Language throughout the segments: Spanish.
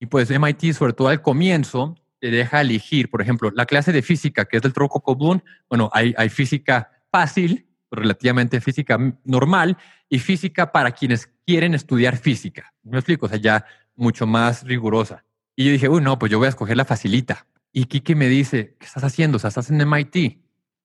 Y pues MIT, sobre todo al comienzo, te deja elegir, por ejemplo, la clase de física, que es del tronco común. Bueno, hay, hay física fácil, relativamente física normal, y física para quienes quieren estudiar física. ¿Me explico? O sea, ya mucho más rigurosa. Y yo dije, uy, no, pues yo voy a escoger la facilita. Y Kiki me dice, ¿qué estás haciendo? O sea, estás en MIT.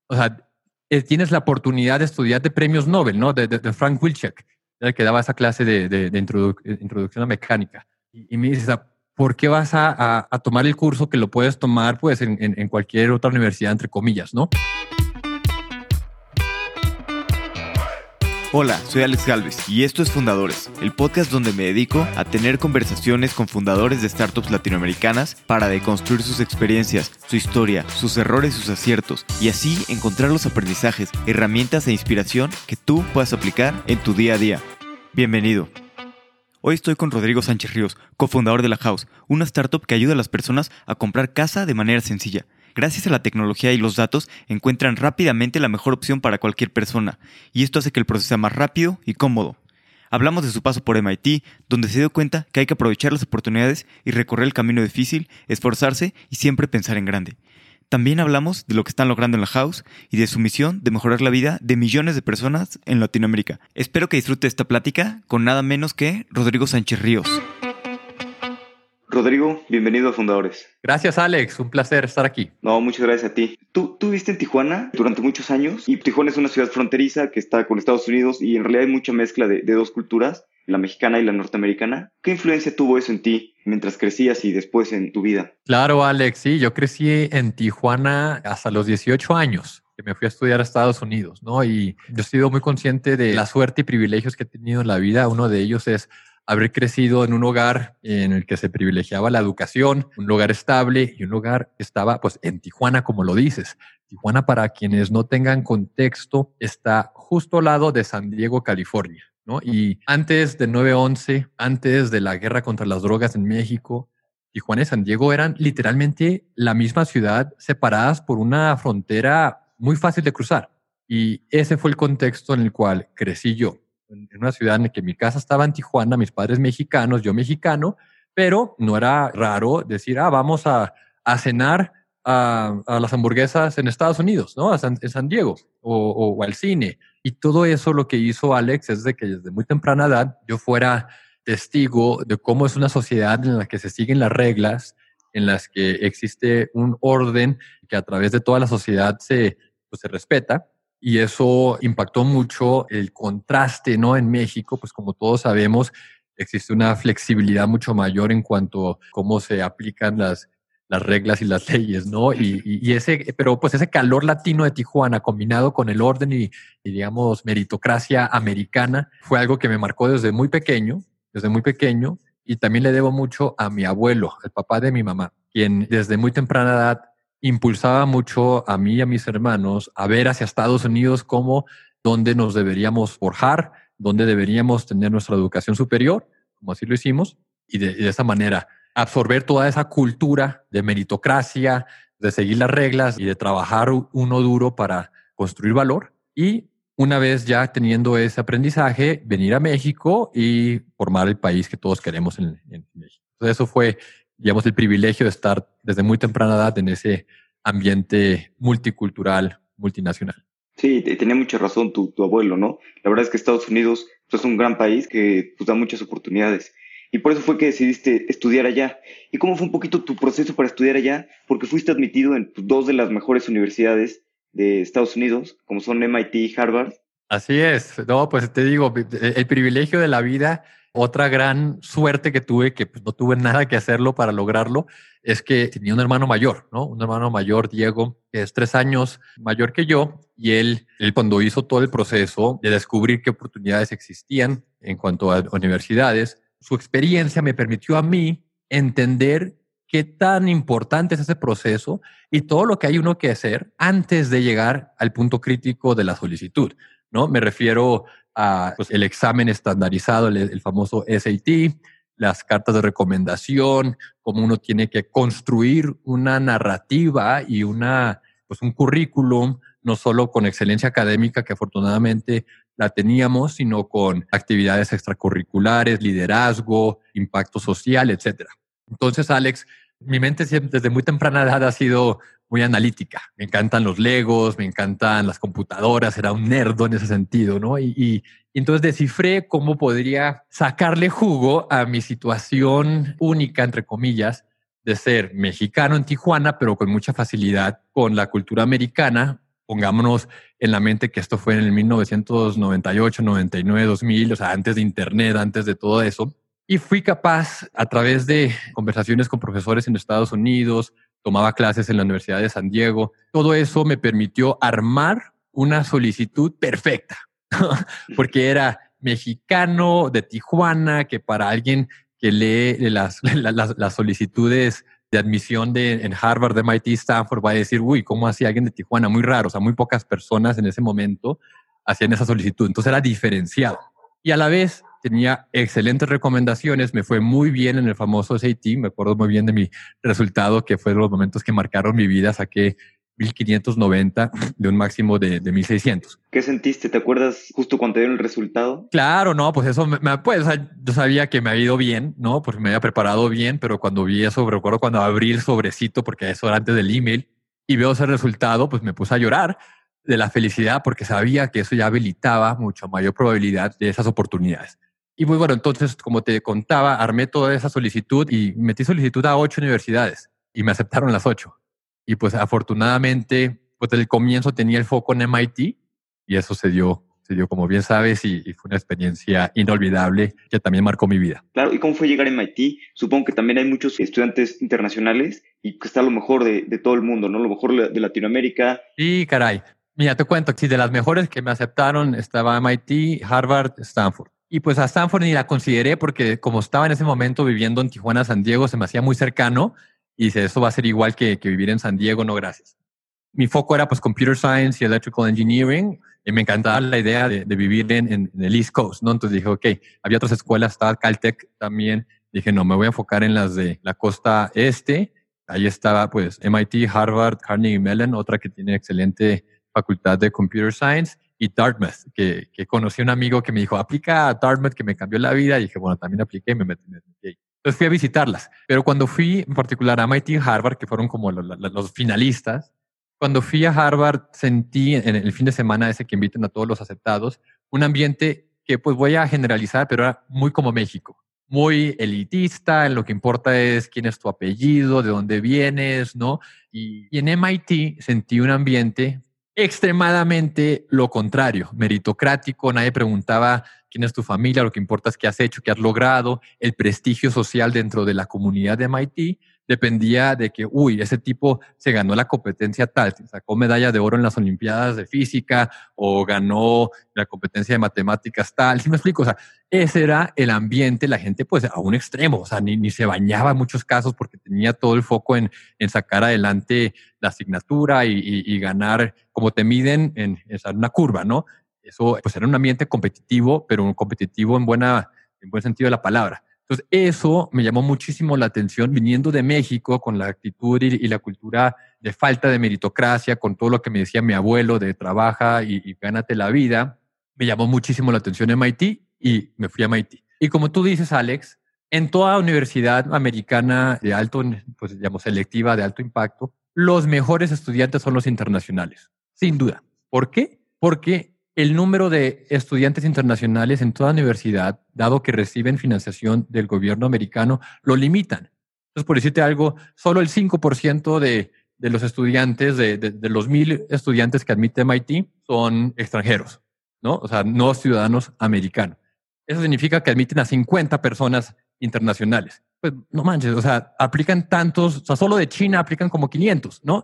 O sea, eh, tienes la oportunidad de estudiar de premios Nobel, ¿no? De, de, Frank Wilczek, el que daba esa clase de, de introducción a mecánica. Y, me dice, ¿por qué vas a, a, tomar el curso que lo puedes tomar pues en, en, cualquier otra universidad, entre comillas, ¿no? Hola, soy Alex Galvez y esto es Fundadores, el podcast donde me dedico a tener conversaciones con fundadores de startups latinoamericanas para deconstruir sus experiencias, su historia, sus errores y sus aciertos y así encontrar los aprendizajes, herramientas e inspiración que tú puedas aplicar en tu día a día. Bienvenido. Hoy estoy con Rodrigo Sánchez Ríos, cofundador de La House, una startup que ayuda a las personas a comprar casa de manera sencilla gracias a la tecnología y los datos, encuentran rápidamente la mejor opción para cualquier persona, y esto hace que el proceso sea más rápido y cómodo. Hablamos de su paso por MIT, donde se dio cuenta que hay que aprovechar las oportunidades y recorrer el camino difícil, esforzarse y siempre pensar en grande. También hablamos de lo que están logrando en la house y de su misión de mejorar la vida de millones de personas en Latinoamérica. Espero que disfrute esta plática con nada menos que Rodrigo Sánchez Ríos. Rodrigo, bienvenido a Fundadores. Gracias, Alex. Un placer estar aquí. No, muchas gracias a ti. Tú, tú viviste en Tijuana durante muchos años y Tijuana es una ciudad fronteriza que está con Estados Unidos y en realidad hay mucha mezcla de, dos culturas, la mexicana y la norteamericana. ¿Qué influencia tuvo eso en ti mientras crecías y después en tu vida? Claro, Alex. Sí, yo crecí en Tijuana hasta los 18 años que me fui a estudiar a Estados Unidos, ¿no? Y yo he sido muy consciente de la suerte y privilegios que he tenido en la vida. Uno de ellos es haber crecido en un hogar en el que se privilegiaba la educación, un lugar estable y un lugar que estaba pues en Tijuana, como lo dices. Tijuana, para quienes no tengan contexto, está justo al lado de San Diego, California. ¿No? Y antes de 9-11, antes de la guerra contra las drogas en México, Tijuana y San Diego eran literalmente la misma ciudad, separadas por una frontera muy fácil de cruzar. Y ese fue el contexto en el cual crecí yo en una ciudad en que mi casa estaba en Tijuana, mis padres mexicanos, yo mexicano, pero no era raro decir, ah, vamos a, a cenar a, a, las hamburguesas en Estados Unidos, ¿no? A San, en San Diego o, o, al cine. Y todo eso lo que hizo Alex es de que desde muy temprana edad yo fuera testigo de cómo es una sociedad en la que se siguen las reglas, en las que existe un orden que a través de toda la sociedad se, pues, se respeta y eso impactó mucho el contraste, ¿no? En México, pues como todos sabemos, existe una flexibilidad mucho mayor en cuanto a cómo se aplican las, las reglas y las leyes, ¿no? Y, ese, pero pues ese calor latino de Tijuana combinado con el orden y, y, digamos meritocracia americana fue algo que me marcó desde muy pequeño, desde muy pequeño y también le debo mucho a mi abuelo, el papá de mi mamá, quien desde muy temprana edad impulsaba mucho a mí y a mis hermanos a ver hacia Estados Unidos como donde nos deberíamos forjar, donde deberíamos tener nuestra educación superior, como así lo hicimos, y de esa manera absorber toda esa cultura de meritocracia, de seguir las reglas y de trabajar uno duro para construir valor. Y una vez ya teniendo ese aprendizaje, venir a México y formar el país que todos queremos en, en México. Entonces eso fue digamos, el privilegio de estar desde muy temprana edad en ese ambiente multicultural, multinacional. Sí, tenía mucha razón tu, abuelo, ¿no? La verdad es que Estados Unidos pues, es un gran país que pues, da muchas oportunidades. Y por eso fue que decidiste estudiar allá. ¿Y cómo fue un poquito tu proceso para estudiar allá? Porque fuiste admitido en dos de las mejores universidades de Estados Unidos, como son MIT y Harvard. Así es. No, pues te digo, el privilegio de la vida otra gran suerte que tuve, que pues, no tuve nada que hacerlo para lograrlo, es que tenía un hermano mayor, ¿no? Un hermano mayor, Diego, que es tres años mayor que yo, y él, él cuando hizo todo el proceso de descubrir qué oportunidades existían en cuanto a universidades, su experiencia me permitió a mí entender qué tan importante es ese proceso y todo lo que hay uno que hacer antes de llegar al punto crítico de la solicitud. ¿no? Me refiero a pues, el examen estandarizado, el, famoso SAT, las cartas de recomendación, cómo uno tiene que construir una narrativa y una, pues un currículum, no solo con excelencia académica, que afortunadamente la teníamos, sino con actividades extracurriculares, liderazgo, impacto social, etcétera. Entonces, Alex, mi mente siempre, desde muy temprana edad ha sido muy analítica. Me encantan los legos, me encantan las computadoras, era un nerdo en ese sentido, ¿no? Y, y, entonces descifré cómo podría sacarle jugo a mi situación única, entre comillas, de ser mexicano en Tijuana, pero con mucha facilidad con la cultura americana. Pongámonos en la mente que esto fue en el 1998, 99, 2000, o sea, antes de Internet, antes de todo eso. Y fui capaz, a través de conversaciones con profesores en Estados Unidos, tomaba clases en la Universidad de San Diego, todo eso me permitió armar una solicitud perfecta, porque era mexicano de Tijuana, que para alguien que lee las, las, solicitudes de admisión de, en Harvard, MIT, Stanford, va a decir, uy, ¿cómo hacía alguien de Tijuana? Muy raro, o sea, muy pocas personas en ese momento hacían esa solicitud. Entonces era diferenciado. Y a la vez tenía excelentes recomendaciones, me fue muy bien en el famoso SAT, me acuerdo muy bien de mi resultado, que fue los momentos que marcaron mi vida, saqué 1590 de un máximo de, de 1600. ¿Qué sentiste? ¿Te acuerdas justo cuando dieron el resultado? Claro, no, pues eso, me, pues, yo sabía que me había ido bien, ¿no? Porque me había preparado bien, pero cuando vi eso, recuerdo cuando abrí el sobrecito, porque eso era antes del email, y veo ese resultado, pues me puse a llorar de la felicidad porque sabía que eso ya habilitaba mucho mayor probabilidad de esas oportunidades. Y muy bueno, entonces, como te contaba, armé toda esa solicitud y metí solicitud a ocho universidades y me aceptaron las ocho. Y pues afortunadamente, pues el comienzo tenía el foco en MIT y eso se dio, se dio como bien sabes y, fue una experiencia inolvidable que también marcó mi vida. Claro, ¿y cómo fue llegar a MIT? Supongo que también hay muchos estudiantes internacionales y que está lo mejor de, de todo el mundo, ¿no? Lo mejor de Latinoamérica. Sí, caray. Mira, te cuento, sí, de las mejores que me aceptaron estaba MIT, Harvard, Stanford. Y pues a Stanford ni la consideré porque como estaba en ese momento viviendo en Tijuana, San Diego, se me hacía muy cercano y dice, eso va a ser igual que, que vivir en San Diego, no gracias. Mi foco era pues Computer Science y Electrical Engineering y me encantaba la idea de, de vivir en, en, el East Coast, ¿no? Entonces dije, ok, había otras escuelas, estaba Caltech también. Dije, no, me voy a enfocar en las de la costa este. Ahí estaba pues MIT, Harvard, Carnegie Mellon, otra que tiene excelente facultad de Computer Science y Dartmouth, que, que conocí a un amigo que me dijo, aplica a Dartmouth, que me cambió la vida. Y dije, bueno, también apliqué y me metí, ahí. Entonces fui a visitarlas. Pero cuando fui, en particular a MIT y Harvard, que fueron como los, los, finalistas, cuando fui a Harvard sentí en el fin de semana ese que inviten a todos los aceptados, un ambiente que pues voy a generalizar, pero era muy como México, muy elitista, en lo que importa es quién es tu apellido, de dónde vienes, ¿no? Y, y en MIT sentí un ambiente extremadamente lo contrario, meritocrático, nadie preguntaba quién es tu familia, lo que importa es qué has hecho, qué has logrado, el prestigio social dentro de la comunidad de MIT dependía de que, uy, ese tipo se ganó la competencia tal, sacó medalla de oro en las Olimpiadas de Física o ganó la competencia de matemáticas tal, ¿sí me explico? O sea, ese era el ambiente, la gente pues a un extremo, o sea, ni, ni se bañaba en muchos casos porque tenía todo el foco en, en sacar adelante la asignatura y, y, ganar, como te miden en, en una curva, ¿no? Eso pues era un ambiente competitivo, pero un competitivo en buena, en buen sentido de la palabra. Entonces, eso me llamó muchísimo la atención viniendo de México con la actitud y, la cultura de falta de meritocracia, con todo lo que me decía mi abuelo de trabaja y, y gánate la vida. Me llamó muchísimo la atención MIT y me fui a MIT. Y como tú dices, Alex, en toda universidad americana de alto, pues digamos, selectiva de alto impacto, los mejores estudiantes son los internacionales, sin duda. ¿Por qué? Porque el número de estudiantes internacionales en toda universidad, dado que reciben financiación del gobierno americano, lo limitan. Entonces, por decirte algo, solo el 5% de, de los estudiantes, de, de, los mil estudiantes que admite MIT, son extranjeros, ¿no? O sea, no ciudadanos americanos. Eso significa que admiten a 50 personas internacionales. Pues no manches, o sea, aplican tantos, o sea, solo de China aplican como 500, ¿no?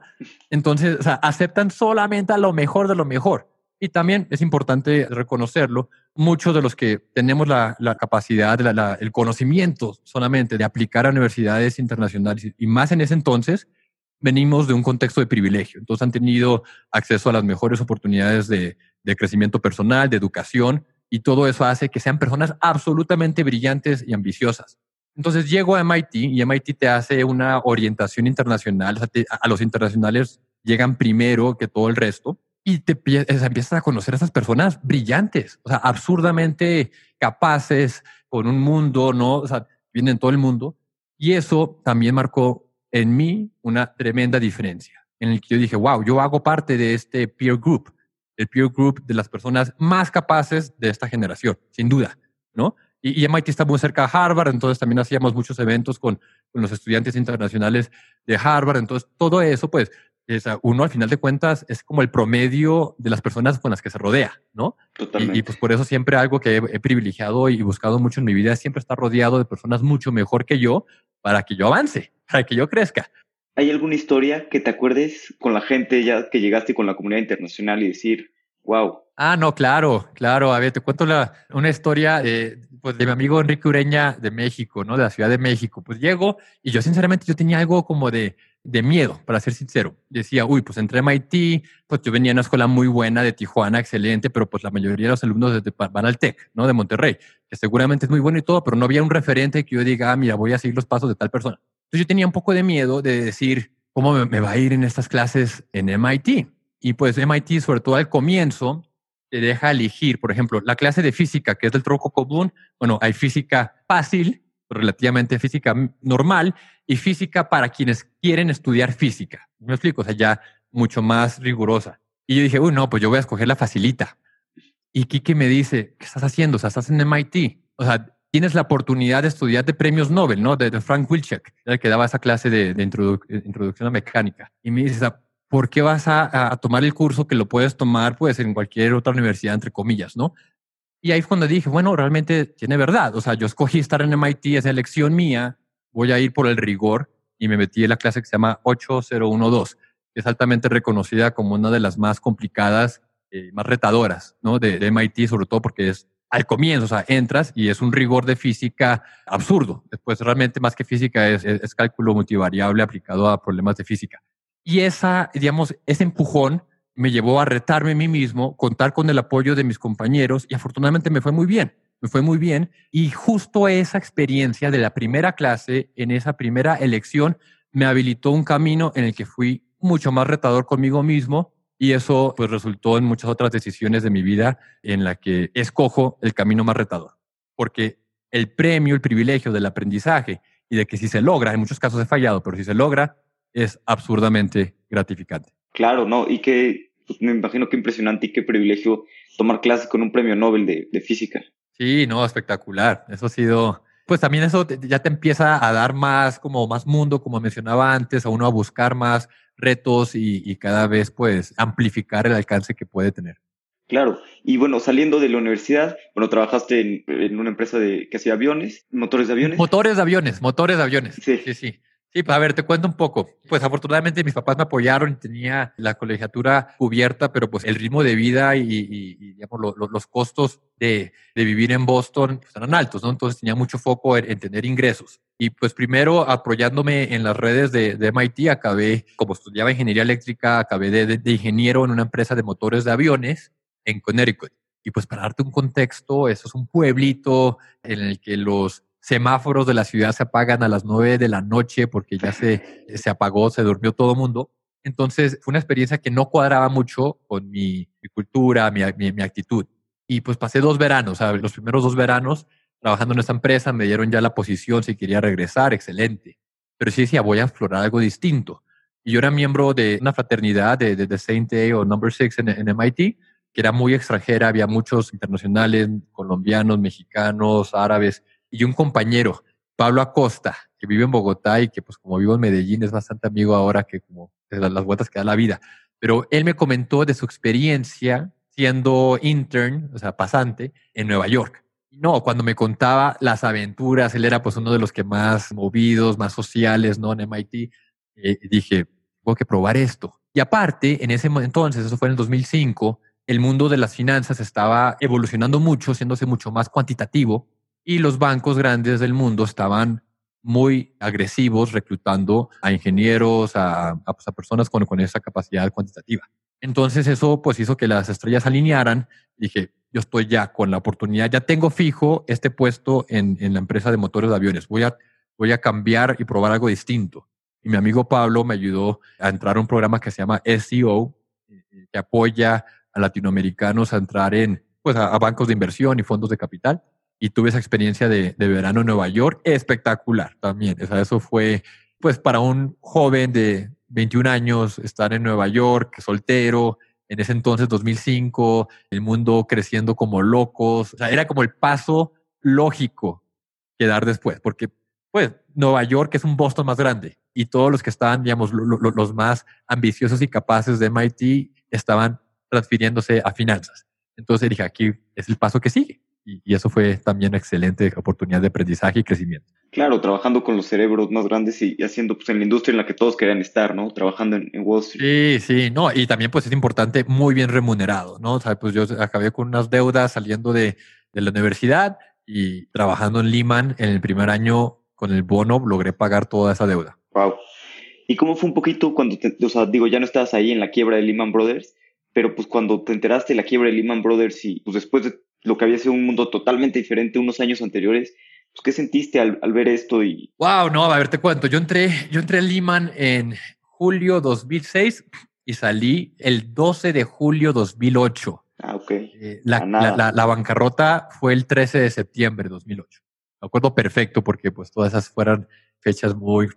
Entonces, o sea, aceptan solamente a lo mejor de lo mejor. Y también es importante reconocerlo, muchos de los que tenemos la, capacidad, el conocimiento solamente de aplicar a universidades internacionales y más en ese entonces, venimos de un contexto de privilegio. Entonces han tenido acceso a las mejores oportunidades de, crecimiento personal, de educación, y todo eso hace que sean personas absolutamente brillantes y ambiciosas. Entonces llego a MIT y MIT te hace una orientación internacional, a los internacionales llegan primero que todo el resto y te empiezas a conocer a esas personas brillantes, o sea, absurdamente capaces, con un mundo, ¿no? O sea, vienen todo el mundo. Y eso también marcó en mí una tremenda diferencia, en el que yo dije, wow, yo hago parte de este peer group, el peer group de las personas más capaces de esta generación, sin duda, ¿no? Y, MIT está muy cerca de Harvard, entonces también hacíamos muchos eventos con, con los estudiantes internacionales de Harvard, entonces todo eso, pues, es, uno al final de cuentas es como el promedio de las personas con las que se rodea, ¿no? Totalmente. Y, pues por eso siempre algo que he, privilegiado y buscado mucho en mi vida es siempre estar rodeado de personas mucho mejor que yo para que yo avance, para que yo crezca. ¿Hay alguna historia que te acuerdes con la gente ya que llegaste con la comunidad internacional y decir, wow? Ah, no, claro, claro. A ver, te cuento la, una historia de, pues, de mi amigo Enrique Ureña de México, ¿no? De la Ciudad de México. Pues llego y yo sinceramente yo tenía algo como de, de miedo, para ser sincero. Decía, uy, pues entré a MIT, pues yo venía a una escuela muy buena de Tijuana, excelente, pero pues la mayoría de los alumnos van al TEC, ¿no? De Monterrey, que seguramente es muy bueno y todo, pero no había un referente que yo diga, ah, mira, voy a seguir los pasos de tal persona. Entonces yo tenía un poco de miedo de decir, ¿cómo me, me va a ir en estas clases en MIT? Y pues MIT, sobre todo al comienzo, te deja elegir, por ejemplo, la clase de física, que es del tronco común, bueno, hay física fácil, relativamente física normal, y física para quienes quieren estudiar física. ¿Me explico? O sea, ya mucho más rigurosa. Y yo dije, uy, no, pues yo voy a escoger la facilita. Y Kike me dice, ¿qué estás haciendo? O sea, estás en MIT. O sea, tienes la oportunidad de estudiar de premios Nobel, ¿no? De, Frank Wilczek, el que daba esa clase de, introducción a mecánica. Y me dice, ¿por qué vas a, tomar el curso que lo puedes tomar pues en cualquier otra universidad, entre comillas, ¿no? Y ahí fue cuando dije, bueno, realmente tiene verdad. O sea, yo escogí estar en MIT, es elección mía, voy a ir por el rigor y me metí en la clase que se llama 8012, que es altamente reconocida como una de las más complicadas, eh, más retadoras, ¿no? De, de, MIT, sobre todo porque es al comienzo, o sea, entras y es un rigor de física absurdo. Después, realmente más que física, es, es cálculo multivariable aplicado a problemas de física. Y esa, digamos, ese empujón me llevó a retarme a mí mismo, contar con el apoyo de mis compañeros y afortunadamente me fue muy bien, me fue muy bien. Y justo esa experiencia de la primera clase, en esa primera elección, me habilitó un camino en el que fui mucho más retador conmigo mismo y eso pues resultó en muchas otras decisiones de mi vida en la que escojo el camino más retador. Porque el premio, el privilegio del aprendizaje y de que si se logra, en muchos casos he fallado, pero si se logra, es absurdamente gratificante. Claro, ¿no? Y que pues, me imagino qué impresionante y qué privilegio tomar clases con un premio Nobel de, física. Sí, no, espectacular. Eso ha sido, pues también eso ya te empieza a dar más, como más mundo, como mencionaba antes, a uno a buscar más retos y, cada vez pues amplificar el alcance que puede tener. Claro, y bueno, saliendo de la universidad, bueno, trabajaste en, una empresa de que hacía aviones, motores de aviones. Motores de aviones, motores de aviones. Sí, sí, sí. Sí, pues a ver, te cuento un poco. Pues afortunadamente mis papás me apoyaron y tenía la colegiatura cubierta, pero pues el ritmo de vida y, digamos, los costos de, vivir en Boston pues, eran altos, ¿no? Entonces tenía mucho foco en, tener ingresos. Y pues primero apoyándome en las redes de, de, MIT, acabé, como estudiaba ingeniería eléctrica, acabé de, de ingeniero en una empresa de motores de aviones en Connecticut. Y pues para darte un contexto, eso es un pueblito en el que los semáforos de la ciudad se apagan a las nueve de la noche porque ya se, se apagó, se durmió todo el mundo. Entonces fue una experiencia que no cuadraba mucho con mi, cultura, mi, mi, actitud. Y pues pasé dos veranos, los primeros dos veranos trabajando en esta empresa, me dieron ya la posición si quería regresar, excelente. Pero sí decía, voy a explorar algo distinto. Y yo era miembro de una fraternidad de, de, Saint Day o Number Six en, en MIT, que era muy extranjera, había muchos internacionales, colombianos, mexicanos, árabes, y un compañero, Pablo Acosta, que vive en Bogotá y que pues como vivo en Medellín es bastante amigo ahora que como las vueltas que da la vida. Pero él me comentó de su experiencia siendo intern, o sea, pasante, en Nueva York. No, cuando me contaba las aventuras, él era pues uno de los que más movidos, más sociales, ¿no? En MIT, eh, dije, tengo que probar esto. Y aparte, en ese entonces, eso fue en el 2005, el mundo de las finanzas estaba evolucionando mucho, siéndose mucho más cuantitativo y los bancos grandes del mundo estaban muy agresivos reclutando a ingenieros, a, pues, personas con, esa capacidad cuantitativa. Entonces eso pues hizo que las estrellas alinearan. Dije, yo estoy ya con la oportunidad, ya tengo fijo este puesto en, en la empresa de motores de aviones. Voy a, voy a cambiar y probar algo distinto. Y mi amigo Pablo me ayudó a entrar a un programa que se llama SEO, eh, que apoya a latinoamericanos a entrar en, pues, a bancos de inversión y fondos de capital y tuve esa experiencia de, verano en Nueva York espectacular también. O sea, eso fue, pues para un joven de 21 años, estar en Nueva York, soltero, en ese entonces 2005, el mundo creciendo como locos, o sea, era como el paso lógico que dar después, porque pues Nueva York es un Boston más grande y todos los que estaban, digamos, los más ambiciosos y capaces de MIT estaban transfiriéndose a finanzas. Entonces dije, aquí es el paso que sigue. Y, eso fue también una excelente oportunidad de aprendizaje y crecimiento. Claro, trabajando con los cerebros más grandes y, haciendo pues en la industria en la que todos querían estar, ¿no? Trabajando en, Wall Street. Sí, sí, no, y también pues es importante, muy bien remunerado, ¿no? O sea, pues yo acabé con unas deudas saliendo de, de la universidad y trabajando en Lehman en el primer año con el bono logré pagar toda esa deuda. Wow. ¿Y cómo fue un poquito cuando, te, o sea, digo, ya no estabas ahí en la quiebra de Lehman Brothers, pero pues cuando te enteraste de la quiebra de Lehman Brothers y pues después de lo que había sido un mundo totalmente diferente unos años anteriores, pues ¿qué sentiste al, ver esto? Y... Wow, no, a ver, te cuento. Yo entré, yo entré a Lehman en julio 2006 y salí el 12 de julio 2008. Ah, ok. Eh, la, la, bancarrota fue el 13 de septiembre de 2008. Me acuerdo perfecto porque pues todas esas fueron fechas muy,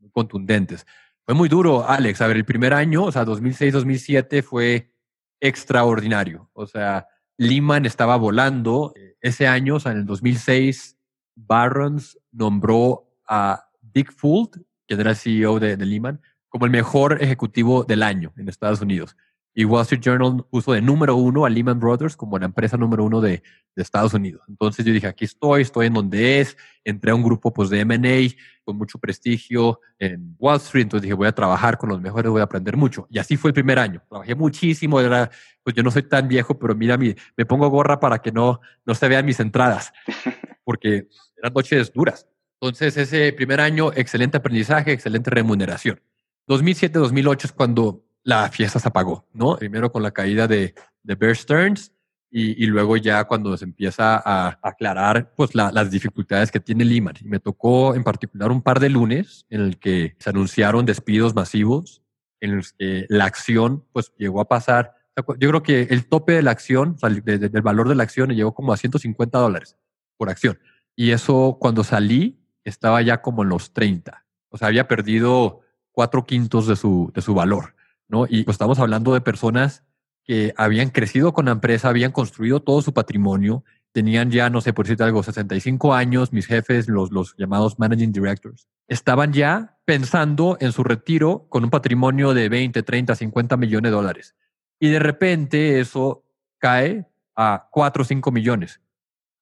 muy contundentes. Fue muy duro, Alex. A ver, el primer año, o sea, 2006-2007 fue extraordinario. O sea, Lehman estaba volando. Ese año, o sea, en el 2006, Barron's nombró a Dick Fuld, que era el CEO de, de Lehman, como el mejor ejecutivo del año en Estados Unidos. Y Wall Street Journal puso de número uno a Lehman Brothers como la empresa número uno de, de, Estados Unidos. Entonces yo dije, aquí estoy, estoy en donde es. Entré a un grupo pues, de M&A con mucho prestigio en Wall Street. Entonces dije, voy a trabajar con los mejores, voy a aprender mucho. Y así fue el primer año. Trabajé muchísimo. Era, pues yo no soy tan viejo, pero mira, mi, me pongo gorra para que no, no se vean mis entradas, porque eran noches duras. Entonces ese primer año, excelente aprendizaje, excelente remuneración. 2007-2008 es cuando la fiesta se apagó, ¿no? Primero con la caída de, de Bear Stearns y, y, luego ya cuando se empieza a aclarar pues las dificultades que tiene Lehman. Y me tocó en particular un par de lunes en el que se anunciaron despidos masivos, en los que la acción pues llegó a pasar. Yo creo que el tope de la acción, del valor de la acción, llegó como a 150 dólares por acción. Y eso cuando salí estaba ya como en los 30. O sea, había perdido cuatro quintos de su, de su valor. ¿No? Y pues estamos hablando de personas que habían crecido con la empresa, habían construido todo su patrimonio, tenían ya, no sé, por decirte algo, 65 años, mis jefes, los, los llamados managing directors, estaban ya pensando en su retiro con un patrimonio de 20, 30, 50 millones de dólares. Y de repente eso cae a 4 o 5 millones.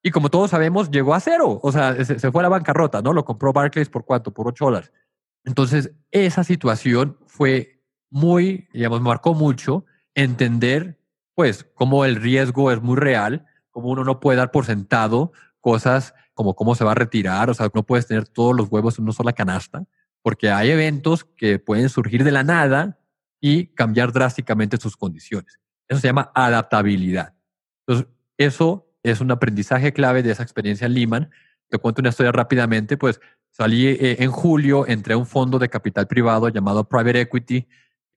Y como todos sabemos, llegó a cero. O sea, se, fue a la bancarrota, ¿no? Lo compró Barclays por cuánto? Por 8 dólares. Entonces, esa situación fue muy, digamos, marcó mucho entender, pues, cómo el riesgo es muy real, cómo uno no puede dar por sentado cosas como cómo se va a retirar, o sea, no puedes tener todos los huevos en una sola canasta, porque hay eventos que pueden surgir de la nada y cambiar drásticamente sus condiciones. Eso se llama adaptabilidad. Entonces, eso es un aprendizaje clave de esa experiencia en Lehman. Te cuento una historia rápidamente, pues salí eh, en julio, entré a un fondo de capital privado llamado Private Equity,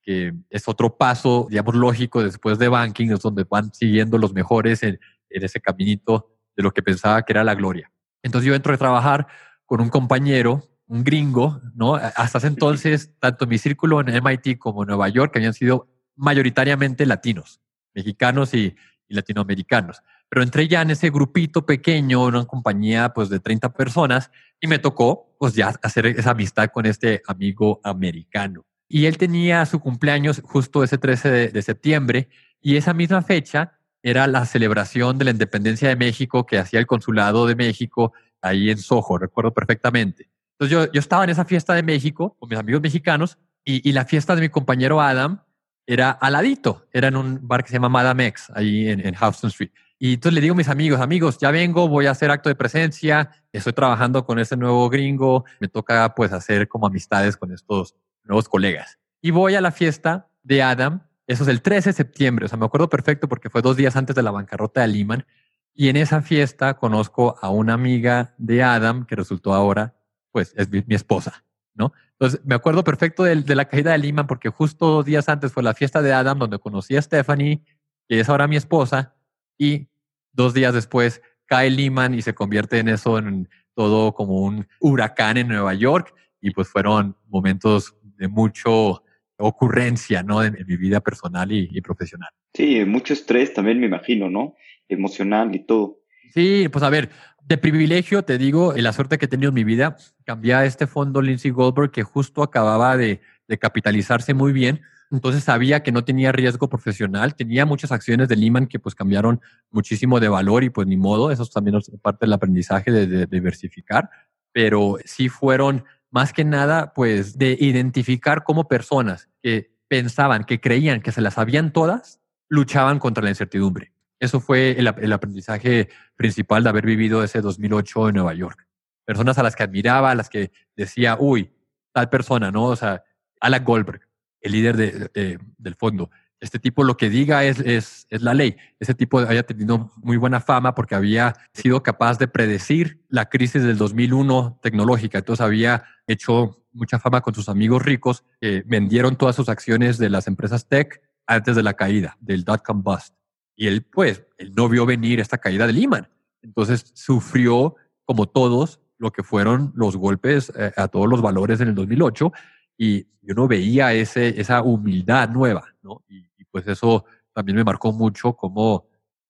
que es otro paso, digamos, lógico después de banking, es donde van siguiendo los mejores en, ese caminito de lo que pensaba que era la gloria. Entonces yo entro a trabajar con un compañero, un gringo, ¿no? Hasta ese entonces, tanto mi círculo en MIT como en Nueva York habían sido mayoritariamente latinos, mexicanos y, y latinoamericanos. Pero entré ya en ese grupito pequeño, una compañía pues de 30 personas y me tocó pues ya hacer esa amistad con este amigo americano. Y él tenía su cumpleaños justo ese 13 de, septiembre y esa misma fecha era la celebración de la independencia de México que hacía el consulado de México ahí en Soho, recuerdo perfectamente. Entonces yo, yo estaba en esa fiesta de México con mis amigos mexicanos y, y la fiesta de mi compañero Adam era al ladito, era en un bar que se llama Madame X, ahí en, en Houston Street. Y entonces le digo a mis amigos, amigos, ya vengo, voy a hacer acto de presencia, estoy trabajando con ese nuevo gringo, me toca pues hacer como amistades con estos nuevos colegas. Y voy a la fiesta de Adam, eso es el 13 de septiembre, o sea, me acuerdo perfecto porque fue dos días antes de la bancarrota de Lehman. Y en esa fiesta conozco a una amiga de Adam que resultó ahora, pues, es mi, esposa, ¿no? Entonces, me acuerdo perfecto de, de, la caída de Lehman porque justo dos días antes fue la fiesta de Adam donde conocí a Stephanie, que es ahora mi esposa, y dos días después cae Lehman y se convierte en eso, en todo como un huracán en Nueva York. Y pues fueron momentos de mucho ocurrencia, ¿no? En, mi vida personal y, profesional. Sí, mucho estrés también me imagino, ¿no? Emocional y todo. Sí, pues a ver, de privilegio, te digo, la suerte que he tenido en mi vida, cambié a este fondo Lindsay Goldberg que justo acababa de, de capitalizarse muy bien. Entonces sabía que no tenía riesgo profesional, tenía muchas acciones de Lehman que pues cambiaron muchísimo de valor y pues ni modo, eso también es parte del aprendizaje de diversificar, pero sí fueron más que nada, pues, de identificar cómo personas que pensaban, que creían que se las sabían todas, luchaban contra la incertidumbre. Eso fue el, aprendizaje principal de haber vivido ese 2008 en Nueva York. Personas a las que admiraba, a las que decía, uy, tal persona, ¿no? O sea, Alec Goldberg, el líder del fondo, este tipo lo que diga es, es, es, la ley. Ese tipo había tenido muy buena fama porque había sido capaz de predecir la crisis del 2001 tecnológica. Entonces había hecho mucha fama con sus amigos ricos que vendieron todas sus acciones de las empresas tech antes de la caída del dot-com bust. Y él, pues, él no vio venir esta caída de Lehman. Entonces sufrió, como todos, lo que fueron los golpes eh, a todos los valores en el 2008 y yo no veía ese, esa humildad nueva, ¿no? Y, pues eso también me marcó mucho como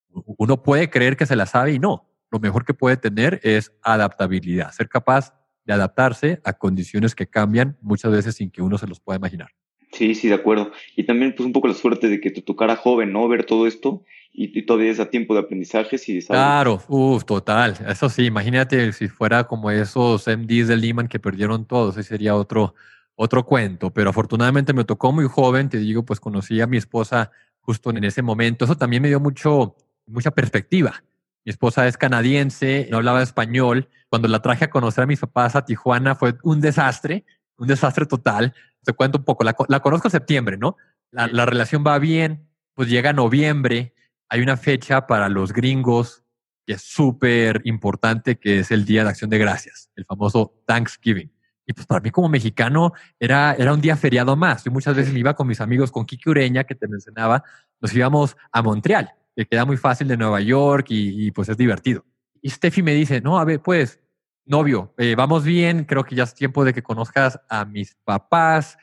uno puede creer que se la sabe y no. Lo mejor que puede tener es adaptabilidad, ser capaz de adaptarse a condiciones que cambian muchas veces sin que uno se los pueda imaginar. Sí, sí, de acuerdo. Y también pues un poco la suerte de que te tocara joven, ¿no? Ver todo esto y, todavía es a tiempo de aprendizaje. Si Claro, uff, total. Eso sí, imagínate si fuera como esos MDs de Lehman que perdieron todo, ese sería otro, otro cuento, pero afortunadamente me tocó muy joven, te digo, pues conocí a mi esposa justo en ese momento. Eso también me dio mucho, mucha perspectiva. Mi esposa es canadiense, no hablaba español. Cuando la traje a conocer a mis papás a Tijuana fue un desastre, un desastre total. Te cuento un poco, la, conozco en septiembre, ¿no? La, la relación va bien, pues llega noviembre, hay una fecha para los gringos que es súper importante, que es el Día de Acción de Gracias, el famoso Thanksgiving. Y pues para mí como mexicano era, era un día feriado más. Yo muchas veces me iba con mis amigos, con Kiki Ureña, que te mencionaba, nos íbamos a Montreal, que queda muy fácil de Nueva York y, pues es divertido. Y Steffi me dice, no, a ver, pues, novio, eh, vamos bien, creo que ya es tiempo de que conozcas a mis papás,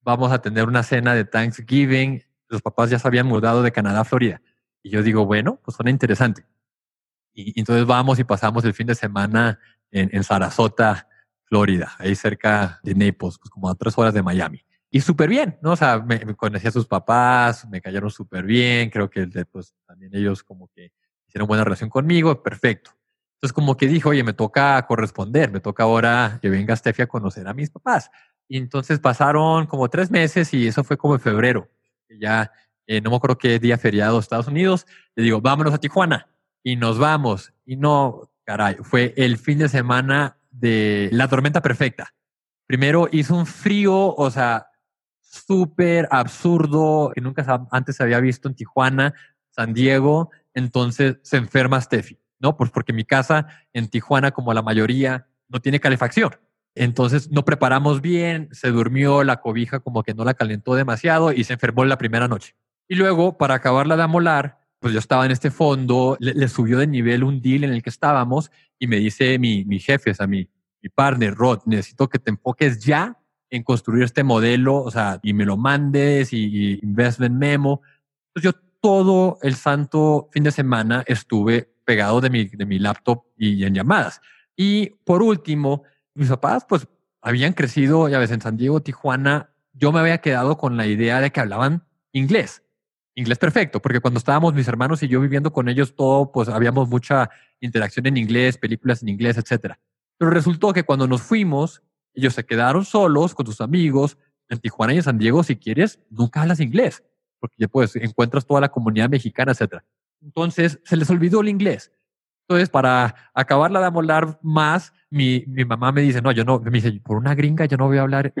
vamos a tener una cena de Thanksgiving. Los papás ya se habían mudado de Canadá a Florida. Y yo digo, bueno, pues suena interesante. Y, entonces vamos y pasamos el fin de semana en, en Sarasota, Florida, ahí cerca de Naples, pues como a tres horas de Miami. Y súper bien, ¿no? O sea, me, conocí a sus papás, me cayeron súper bien, creo que pues también ellos como que hicieron buena relación conmigo, perfecto. Entonces como que dijo, oye, me toca corresponder, me toca ahora que venga Steffi a conocer a mis papás. Y entonces pasaron como tres meses y eso fue como en febrero. Ya eh, no me acuerdo qué día feriado Estados Unidos. Le digo, vámonos a Tijuana. Y nos vamos. Y no, caray, fue el fin de semana de La Tormenta Perfecta. Primero hizo un frío, o sea, súper absurdo, que nunca antes se había visto en Tijuana, San Diego. Entonces se enferma Steffi, ¿no? Pues porque mi casa en Tijuana, como la mayoría, no tiene calefacción. Entonces no preparamos bien, se durmió, la cobija como que no la calentó demasiado y se enfermó en la primera noche. Y luego, para acabarla de amolar, pues yo estaba en este fondo, le, subió de nivel un deal en el que estábamos y me dice mi, mi jefe, o sea, mi, mi partner, Rod, necesito que te enfoques ya en construir este modelo, o sea, y me lo mandes y, investment memo. Entonces yo todo el santo fin de semana estuve pegado de mi, de mi laptop y en llamadas. Y por último, mis papás pues habían crecido, ya ves, en San Diego, Tijuana, yo me había quedado con la idea de que hablaban inglés inglés perfecto, porque cuando estábamos mis hermanos y yo viviendo con ellos, todo, pues habíamos mucha interacción en inglés, películas en inglés, etcétera. Pero resultó que cuando nos fuimos, ellos se quedaron solos con sus amigos en Tijuana y en San Diego. Si quieres, nunca hablas inglés, porque ya pues encuentras toda la comunidad mexicana, etcétera. Entonces se les olvidó el inglés. Entonces, para acabarla de amolar más, mi, mi mamá me dice, no, yo no, me dice, por una gringa yo no voy a hablar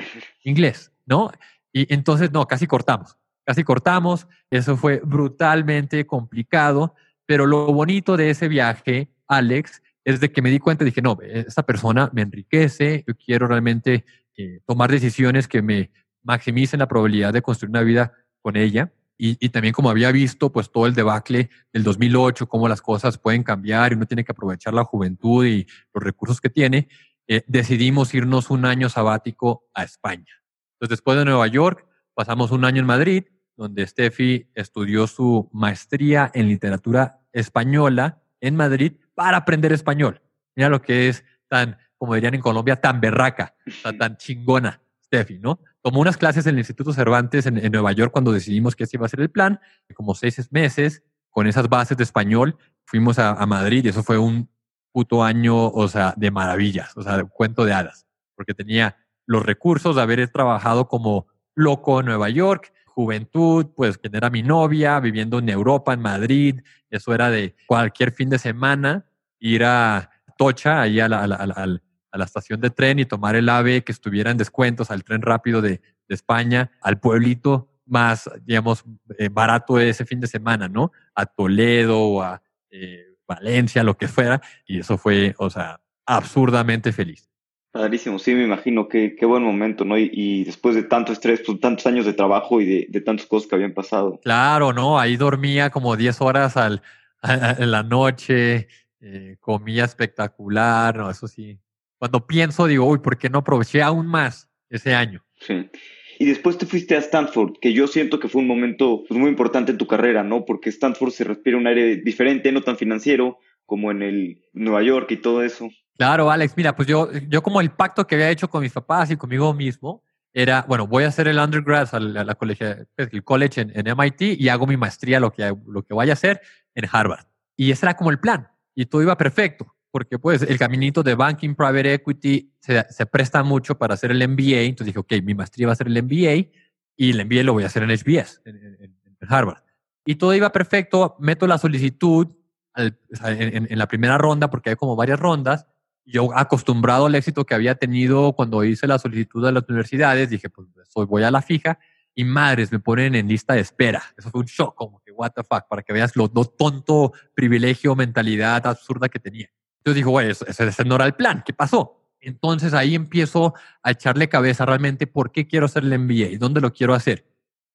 inglés, ¿no? Y entonces, no, casi cortamos casi cortamos, eso fue brutalmente complicado, pero lo bonito de ese viaje, Alex, es de que me di cuenta, dije, no, esta persona me enriquece, yo quiero realmente eh, tomar decisiones que me maximicen la probabilidad de construir una vida con ella. y, también como había visto pues todo el debacle del 2008, cómo las cosas pueden cambiar y uno tiene que aprovechar la juventud y los recursos que tiene, eh, decidimos irnos un año sabático a España. Entonces después de Nueva York pasamos un año en Madrid, donde Steffi estudió su maestría en literatura española en Madrid para aprender español. Mira lo que es tan, como dirían en Colombia, tan berraca, tan, chingona, Steffi, ¿no? Tomó unas clases en el Instituto Cervantes en, Nueva York cuando decidimos que ese iba a ser el plan, como seis meses, con esas bases de español, fuimos a, a Madrid y eso fue un puto año, o sea, de maravillas, o sea, de cuento de hadas, porque tenía los recursos de haber trabajado como loco en Nueva York, juventud, pues quien era mi novia, viviendo en Europa, en Madrid, eso era de cualquier fin de semana, ir a Tocha, ahí a la, a la, estación de tren y tomar el AVE que estuviera en descuentos, al tren rápido de, de España, al pueblito más, digamos, eh, barato ese fin de semana, ¿no? A Toledo o a eh, Valencia, lo que fuera, y eso fue, o sea, absurdamente feliz. Padrísimo, sí, me imagino, qué, qué buen momento, ¿no? Y, después de tanto estrés, pues tantos años de trabajo y de, de tantas cosas que habían pasado. Claro, ¿no? Ahí dormía como 10 horas al, en la noche, eh, comía espectacular, ¿no? Eso sí. Cuando pienso, digo, uy, ¿por qué no aproveché aún más ese año? Sí. Y después te fuiste a Stanford, que yo siento que fue un momento pues, muy importante en tu carrera, ¿no? Porque Stanford se respira un aire diferente, no tan financiero como en el Nueva York y todo eso. Claro, Alex, mira, pues yo, yo como el pacto que había hecho con mis papás y conmigo mismo era, bueno, voy a hacer el undergrad, a la, la colegio, pues, el college en, en, MIT y hago mi maestría, lo que, lo que vaya a hacer en Harvard. Y ese era como el plan. Y todo iba perfecto, porque pues el caminito de banking, private equity se, se presta mucho para hacer el MBA. Entonces dije, ok, mi maestría va a ser el MBA y el MBA lo voy a hacer en HBS, en, en, en Harvard. Y todo iba perfecto, meto la solicitud al, en, en, la primera ronda, porque hay como varias rondas, yo acostumbrado al éxito que había tenido cuando hice la solicitud de las universidades, dije, pues voy a la fija y madres me ponen en lista de espera. Eso fue un shock, como que what the fuck, para que veas lo, tonto privilegio, mentalidad absurda que tenía. Entonces dijo, güey, ese, ese no era el plan, ¿qué pasó? Entonces ahí empiezo a echarle cabeza realmente por qué quiero hacer el MBA, dónde lo quiero hacer.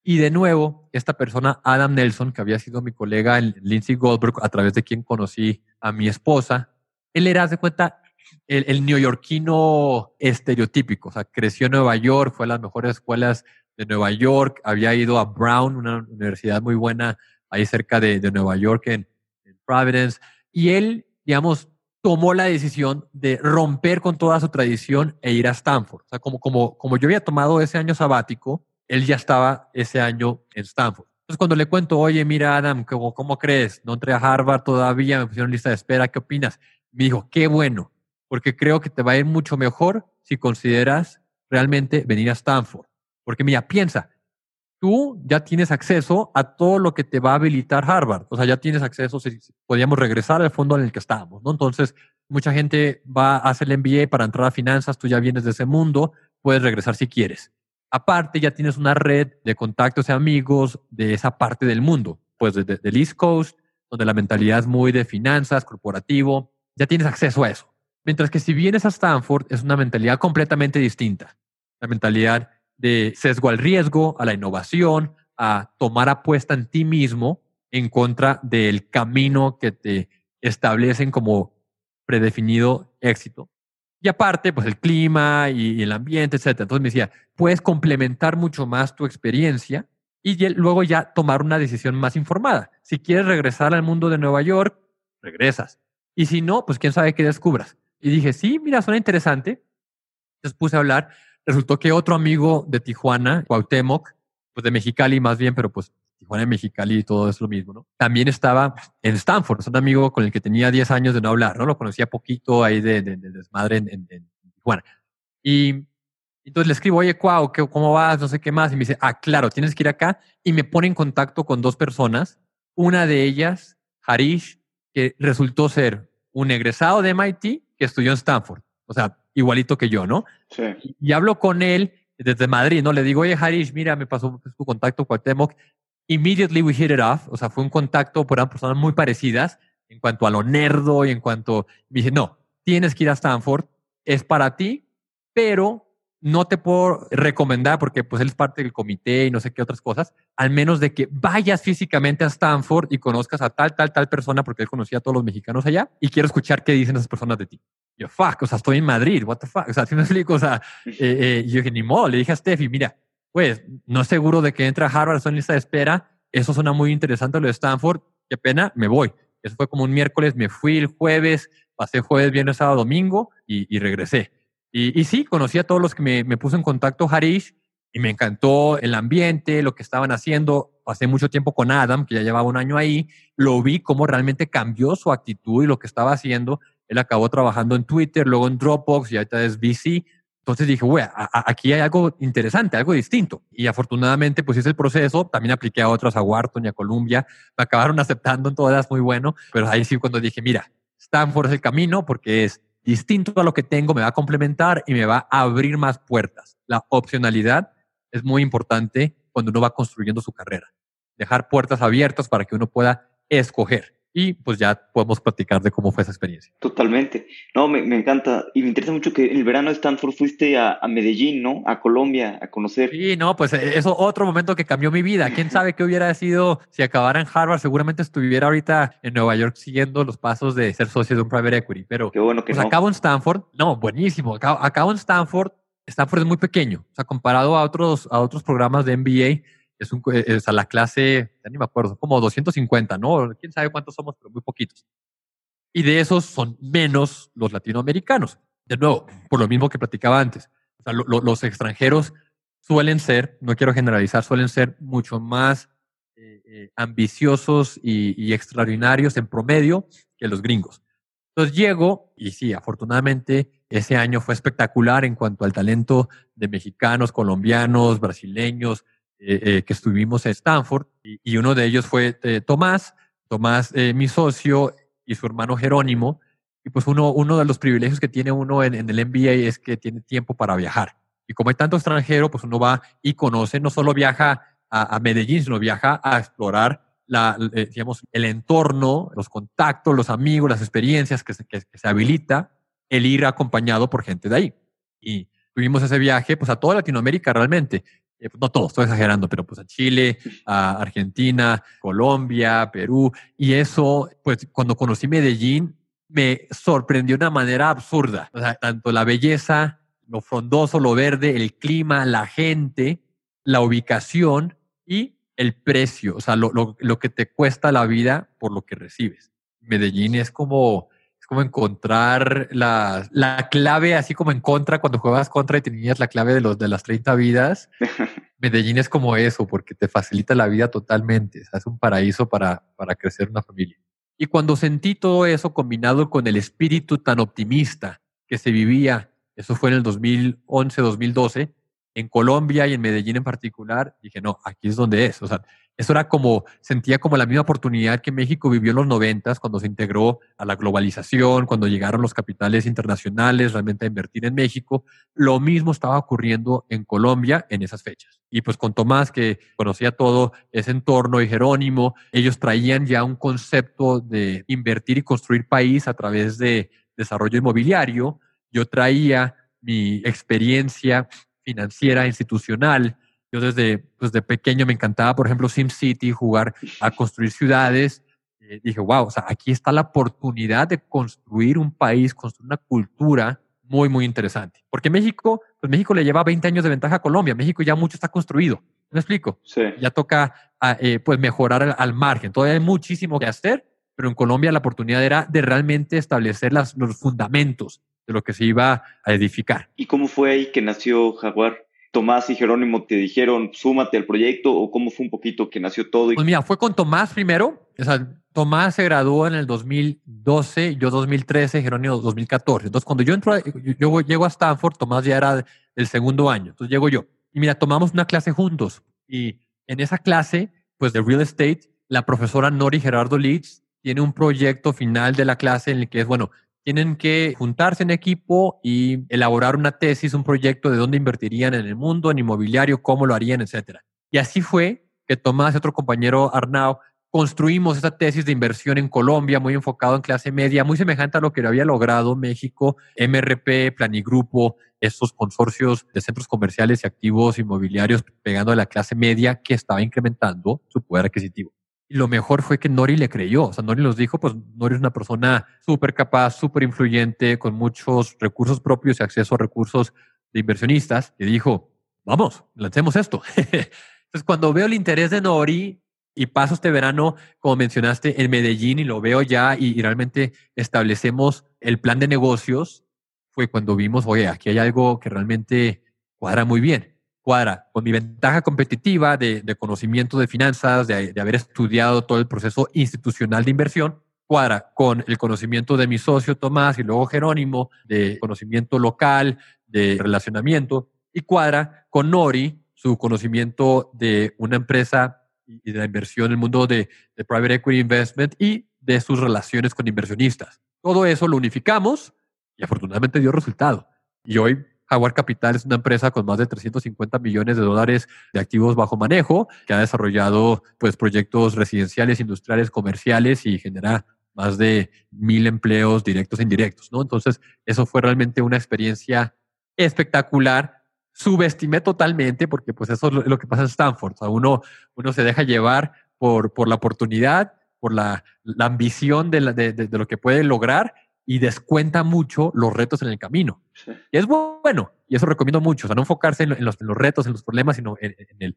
Y de nuevo, esta persona, Adam Nelson, que había sido mi colega Lindsay Goldberg, a través de quien conocí a mi esposa, él era, de cuenta, el, neoyorquino estereotípico. O sea, creció en Nueva York, fue a las mejores escuelas de Nueva York, había ido a Brown, una universidad muy buena ahí cerca de, Nueva York, en, en, Providence, y él, digamos, tomó la decisión de romper con toda su tradición e ir a Stanford. O sea, como, como, como yo había tomado ese año sabático, él ya estaba ese año en Stanford. Entonces, cuando le cuento, oye, mira, Adam, ¿cómo, cómo crees? No entré a Harvard todavía, me pusieron lista de espera, ¿qué opinas? Me dijo, qué bueno, porque creo que te va a ir mucho mejor si consideras realmente venir a Stanford. Porque mira, piensa, tú ya tienes acceso a todo lo que te va a habilitar Harvard. O sea, ya tienes acceso, si, podríamos regresar al fondo en el que estábamos, ¿no? Entonces, mucha gente va a hacer el MBA para entrar a finanzas, tú ya vienes de ese mundo, puedes regresar si quieres. Aparte, ya tienes una red de contactos y amigos de esa parte del mundo, pues desde del East Coast, donde la mentalidad es muy de finanzas, corporativo, ya tienes acceso a eso. Mientras que si vienes a Stanford, es una mentalidad completamente distinta. La mentalidad de sesgo al riesgo, a la innovación, a tomar apuesta en ti mismo en contra del camino que te establecen como predefinido éxito. Y aparte, pues el clima y, el ambiente, etc. Entonces me decía, puedes complementar mucho más tu experiencia y luego ya tomar una decisión más informada. Si quieres regresar al mundo de Nueva York, regresas. Y si no, pues quién sabe qué descubras. Y dije, sí, mira, suena interesante. Entonces puse a hablar. Resultó que otro amigo de Tijuana, Cuauhtémoc, pues de Mexicali más bien, pero pues Tijuana y Mexicali y todo es lo mismo, ¿no? También estaba en Stanford, es un amigo con el que tenía 10 años de no hablar, ¿no? Lo conocía poquito ahí de, de, de desmadre en, en, en, Tijuana. Y entonces le escribo, oye, Cuau, ¿cómo vas? No sé qué más. Y me dice, ah, claro, tienes que ir acá. Y me pone en contacto con dos personas. Una de ellas, Harish, que resultó ser un egresado de MIT que estudió en Stanford. O sea, igualito que yo, ¿no? Sí. Y, hablo con él desde Madrid, ¿no? Le digo, oye, Harish, mira, me pasó tu contacto con Temoc immediately we hit it off. O sea, fue un contacto por eran personas muy parecidas en cuanto a lo nerdo y en cuanto. Me dice, no, tienes que ir a Stanford, es para ti, pero no te puedo recomendar porque pues él es parte del comité y no sé qué otras cosas, al menos de que vayas físicamente a Stanford y conozcas a tal, tal, tal persona porque él conocía a todos los mexicanos allá y quiero escuchar qué dicen esas personas de ti. Yo, fuck, o sea, estoy en Madrid, what the fuck, o sea, si me explico, o sea, eh, eh, yo dije, ni modo, le dije a Steffi, mira, pues no es seguro de que entre a Harvard, estoy en lista de espera, eso suena muy interesante lo de Stanford, qué pena, me voy. Eso fue como un miércoles, me fui el jueves, pasé jueves, viernes, sábado, domingo y, y regresé. Y, y, sí, conocí a todos los que me, puso en contacto Harish y me encantó el ambiente, lo que estaban haciendo. Pasé mucho tiempo con Adam, que ya llevaba un año ahí. Lo vi cómo realmente cambió su actitud y lo que estaba haciendo. Él acabó trabajando en Twitter, luego en Dropbox y ahorita es VC. Entonces dije, güey, aquí hay algo interesante, algo distinto. Y afortunadamente, pues hice el proceso. También apliqué a otras, a Wharton y a Columbia. Me acabaron aceptando en todas, muy bueno. Pero ahí sí, cuando dije, mira, Stanford es el camino porque es distinto a lo que tengo, me va a complementar y me va a abrir más puertas. La opcionalidad es muy importante cuando uno va construyendo su carrera. Dejar puertas abiertas para que uno pueda escoger. Y pues ya podemos platicar de cómo fue esa experiencia. Totalmente. No, me, me encanta. Y me interesa mucho que en el verano de Stanford fuiste a, a, Medellín, ¿no? A Colombia, a conocer. Sí, no, pues eh, eso otro momento que cambió mi vida. ¿Quién sabe qué hubiera sido si acabara en Harvard? Seguramente estuviera ahorita en Nueva York siguiendo los pasos de ser socio de un private equity. Pero qué bueno que pues no. acabo en Stanford. No, buenísimo. Acabo, acabo en Stanford. Stanford es muy pequeño. O sea, comparado a otros, a otros programas de MBA, es, un, es a la clase, ya ni me acuerdo, como 250, ¿no? Quién sabe cuántos somos, pero muy poquitos. Y de esos son menos los latinoamericanos. De nuevo, por lo mismo que platicaba antes. O sea, lo, lo, los extranjeros suelen ser, no quiero generalizar, suelen ser mucho más eh, eh, ambiciosos y, y, extraordinarios en promedio que los gringos. Entonces llego, y sí, afortunadamente ese año fue espectacular en cuanto al talento de mexicanos, colombianos, brasileños, eh, eh, que estuvimos en Stanford y, uno de ellos fue eh, Tomás, Tomás, mi socio y su hermano Jerónimo. Y pues uno, uno de los privilegios que tiene uno en, en, el MBA es que tiene tiempo para viajar. Y como hay tanto extranjero, pues uno va y conoce, no solo viaja a, Medellín, sino viaja a explorar la, digamos, el entorno, los contactos, los amigos, las experiencias que se, que se habilita el ir acompañado por gente de ahí. Y tuvimos ese viaje pues a toda Latinoamérica realmente eh, no todos, estoy exagerando, pero pues a Chile, a Argentina, Colombia, Perú. Y eso, pues cuando conocí Medellín, me sorprendió de una manera absurda. O sea, tanto la belleza, lo frondoso, lo verde, el clima, la gente, la ubicación y el precio, o sea, lo, lo, lo que te cuesta la vida por lo que recibes. Medellín es como, como encontrar la, la, clave, así como en contra, cuando juegas contra y tenías la clave de, los, de las 30 vidas. Medellín es como eso, porque te facilita la vida totalmente. O sea, es un paraíso para, para crecer una familia. Y cuando sentí todo eso combinado con el espíritu tan optimista que se vivía, eso fue en el 2011, 2012, en Colombia y en Medellín en particular, dije, no, aquí es donde es. O sea, eso era como, sentía como la misma oportunidad que México vivió en los noventas cuando se integró a la globalización, cuando llegaron los capitales internacionales realmente a invertir en México. Lo mismo estaba ocurriendo en Colombia en esas fechas. Y pues con Tomás, que conocía todo ese entorno, y Jerónimo, ellos traían ya un concepto de invertir y construir país a través de desarrollo inmobiliario. Yo traía mi experiencia financiera, institucional. Yo desde, pues de pequeño me encantaba, por ejemplo, SimCity, jugar a construir ciudades. Eh, dije, wow, o sea, aquí está la oportunidad de construir un país, construir una cultura muy, muy interesante. Porque México, pues México le lleva 20 años de ventaja a Colombia. México ya mucho está construido. ¿Me explico? Sí. Ya toca eh, pues mejorar al, al, margen. Todavía hay muchísimo que hacer, pero en Colombia la oportunidad era de realmente establecer las, los fundamentos de lo que se iba a edificar. ¿Y cómo fue ahí que nació Jaguar? Tomás y Jerónimo te dijeron, súmate al proyecto o cómo fue un poquito que nació todo? Pues mira, fue con Tomás primero. O sea, Tomás se graduó en el 2012, yo 2013, Jerónimo 2014. Entonces, cuando yo entro, yo, yo llego a Stanford, Tomás ya era el segundo año. Entonces llego yo. Y mira, tomamos una clase juntos. Y en esa clase, pues de real estate, la profesora Nori Gerardo Leeds tiene un proyecto final de la clase en el que es, bueno, tienen que juntarse en equipo y elaborar una tesis, un proyecto de dónde invertirían en el mundo, en inmobiliario, cómo lo harían, etcétera. Y así fue que Tomás y otro compañero Arnau construimos esa tesis de inversión en Colombia, muy enfocado en clase media, muy semejante a lo que había logrado México, MRP, Planigrupo, estos consorcios de centros comerciales y activos inmobiliarios pegando a la clase media que estaba incrementando su poder adquisitivo. Y lo mejor fue que Nori le creyó. O sea, Nori nos dijo, pues Nori es una persona súper capaz, súper influyente, con muchos recursos propios y acceso a recursos de inversionistas. Y dijo, vamos, lancemos esto. Entonces, cuando veo el interés de Nori y paso este verano, como mencionaste, en Medellín y lo veo ya y, realmente establecemos el plan de negocios, fue cuando vimos, oye, aquí hay algo que realmente cuadra muy bien cuadra con mi ventaja competitiva de, conocimiento de finanzas, de, haber estudiado todo el proceso institucional de inversión, cuadra con el conocimiento de mi socio Tomás y luego Jerónimo, de conocimiento local, de relacionamiento, y cuadra con Nori, su conocimiento de una empresa y de la inversión en el mundo de, de private equity investment y de sus relaciones con inversionistas. Todo eso lo unificamos y afortunadamente dio resultado. Y hoy Jaguar Capital es una empresa con más de 350 millones de dólares de activos bajo manejo, que ha desarrollado pues, proyectos residenciales, industriales, comerciales y genera más de mil empleos directos e indirectos, ¿no? Entonces, eso fue realmente una experiencia espectacular. Subestimé totalmente, porque pues eso es lo, que pasa en Stanford. O sea, uno, uno se deja llevar por, por la oportunidad, por la, ambición de, de, lo que puede lograr y descuenta mucho los retos en el camino. Y es bueno, y eso recomiendo mucho, o sea, no enfocarse en, los, retos, en los problemas, sino en, en,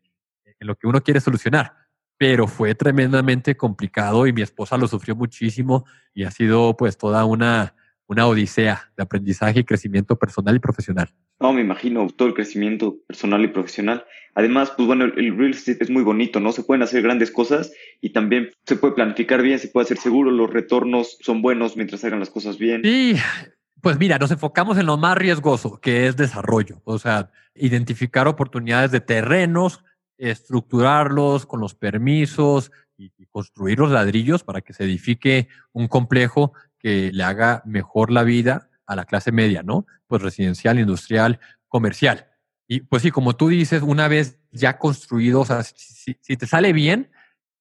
lo que uno quiere solucionar. Pero fue tremendamente complicado y mi esposa lo sufrió muchísimo y ha sido pues toda una, una odisea de aprendizaje y crecimiento personal y profesional. No, me imagino todo el crecimiento personal y profesional. Además, pues bueno, el, real estate es muy bonito, ¿no? Se pueden hacer grandes cosas y también se puede planificar bien, se puede hacer seguro, los retornos son buenos mientras hagan las cosas bien. Sí, pues mira, nos enfocamos en lo más riesgoso, que es desarrollo, o sea, identificar oportunidades de terrenos, estructurarlos con los permisos y construir los ladrillos para que se edifique un complejo que le haga mejor la vida a la clase media, ¿no? Pues residencial, industrial, comercial. Y pues sí, como tú dices, una vez ya construido, o sea, si, te sale bien,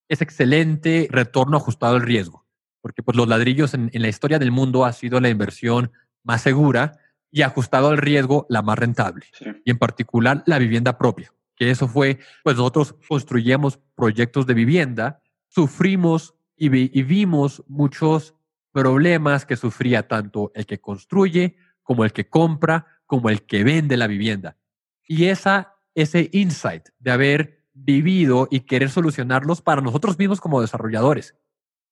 es excelente retorno ajustado al riesgo, porque pues los ladrillos en, la historia del mundo ha sido la inversión más segura y ajustado al riesgo la más rentable. Y en particular la vivienda propia, que eso fue, pues nosotros construíamos proyectos de vivienda, sufrimos y, y vimos muchos problemas que sufría tanto el que construye como el que compra, como el que vende la vivienda. Y esa, ese insight de haber vivido y querer solucionarlos para nosotros mismos como desarrolladores,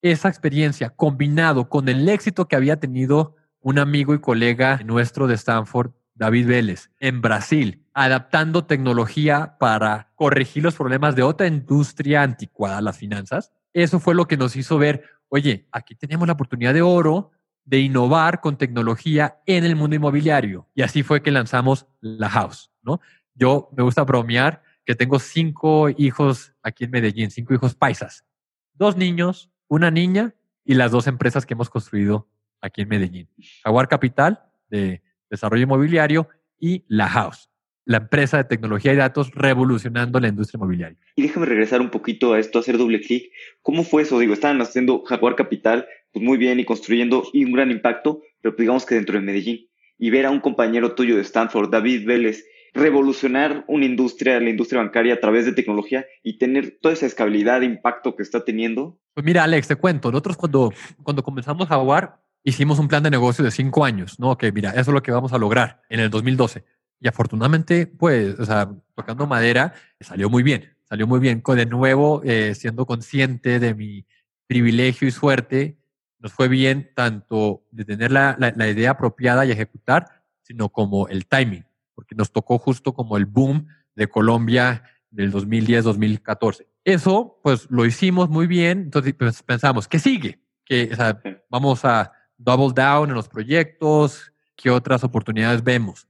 esa experiencia combinado con el éxito que había tenido un amigo y colega nuestro de Stanford, David Vélez, en Brasil, adaptando tecnología para corregir los problemas de otra industria anticuada, las finanzas. Eso fue lo que nos hizo ver, oye, aquí tenemos la oportunidad de oro de innovar con tecnología en el mundo inmobiliario. Y así fue que lanzamos La House, ¿no? Yo me gusta bromear que tengo cinco hijos aquí en Medellín, cinco hijos paisas, dos niños, una niña y las dos empresas que hemos construido aquí en Medellín. Jaguar Capital de desarrollo inmobiliario y La House la empresa de tecnología y datos revolucionando la industria inmobiliaria. Y déjame regresar un poquito a esto, hacer doble clic. ¿Cómo fue eso? Digo, estaban haciendo Jaguar Capital, pues muy bien y construyendo y un gran impacto, pero pues digamos que dentro de Medellín. Y ver a un compañero tuyo de Stanford, David Vélez, revolucionar una industria, la industria bancaria a través de tecnología y tener toda esa escalabilidad e impacto que está teniendo. Pues mira, Alex, te cuento. Nosotros cuando, cuando comenzamos Jaguar, hicimos un plan de negocio de cinco años, ¿no? Que mira, eso es lo que vamos a lograr en el 2012 y afortunadamente, pues, o sea, tocando madera, salió muy bien, salió muy bien. De nuevo, eh, siendo consciente de mi privilegio y suerte, nos fue bien tanto de tener la, la, idea apropiada y ejecutar, sino como el timing, porque nos tocó justo como el boom de Colombia del 2010-2014. Eso, pues, lo hicimos muy bien, entonces pues, pensamos, ¿qué sigue? Que o sea, vamos a double down en los proyectos, ¿qué otras oportunidades vemos?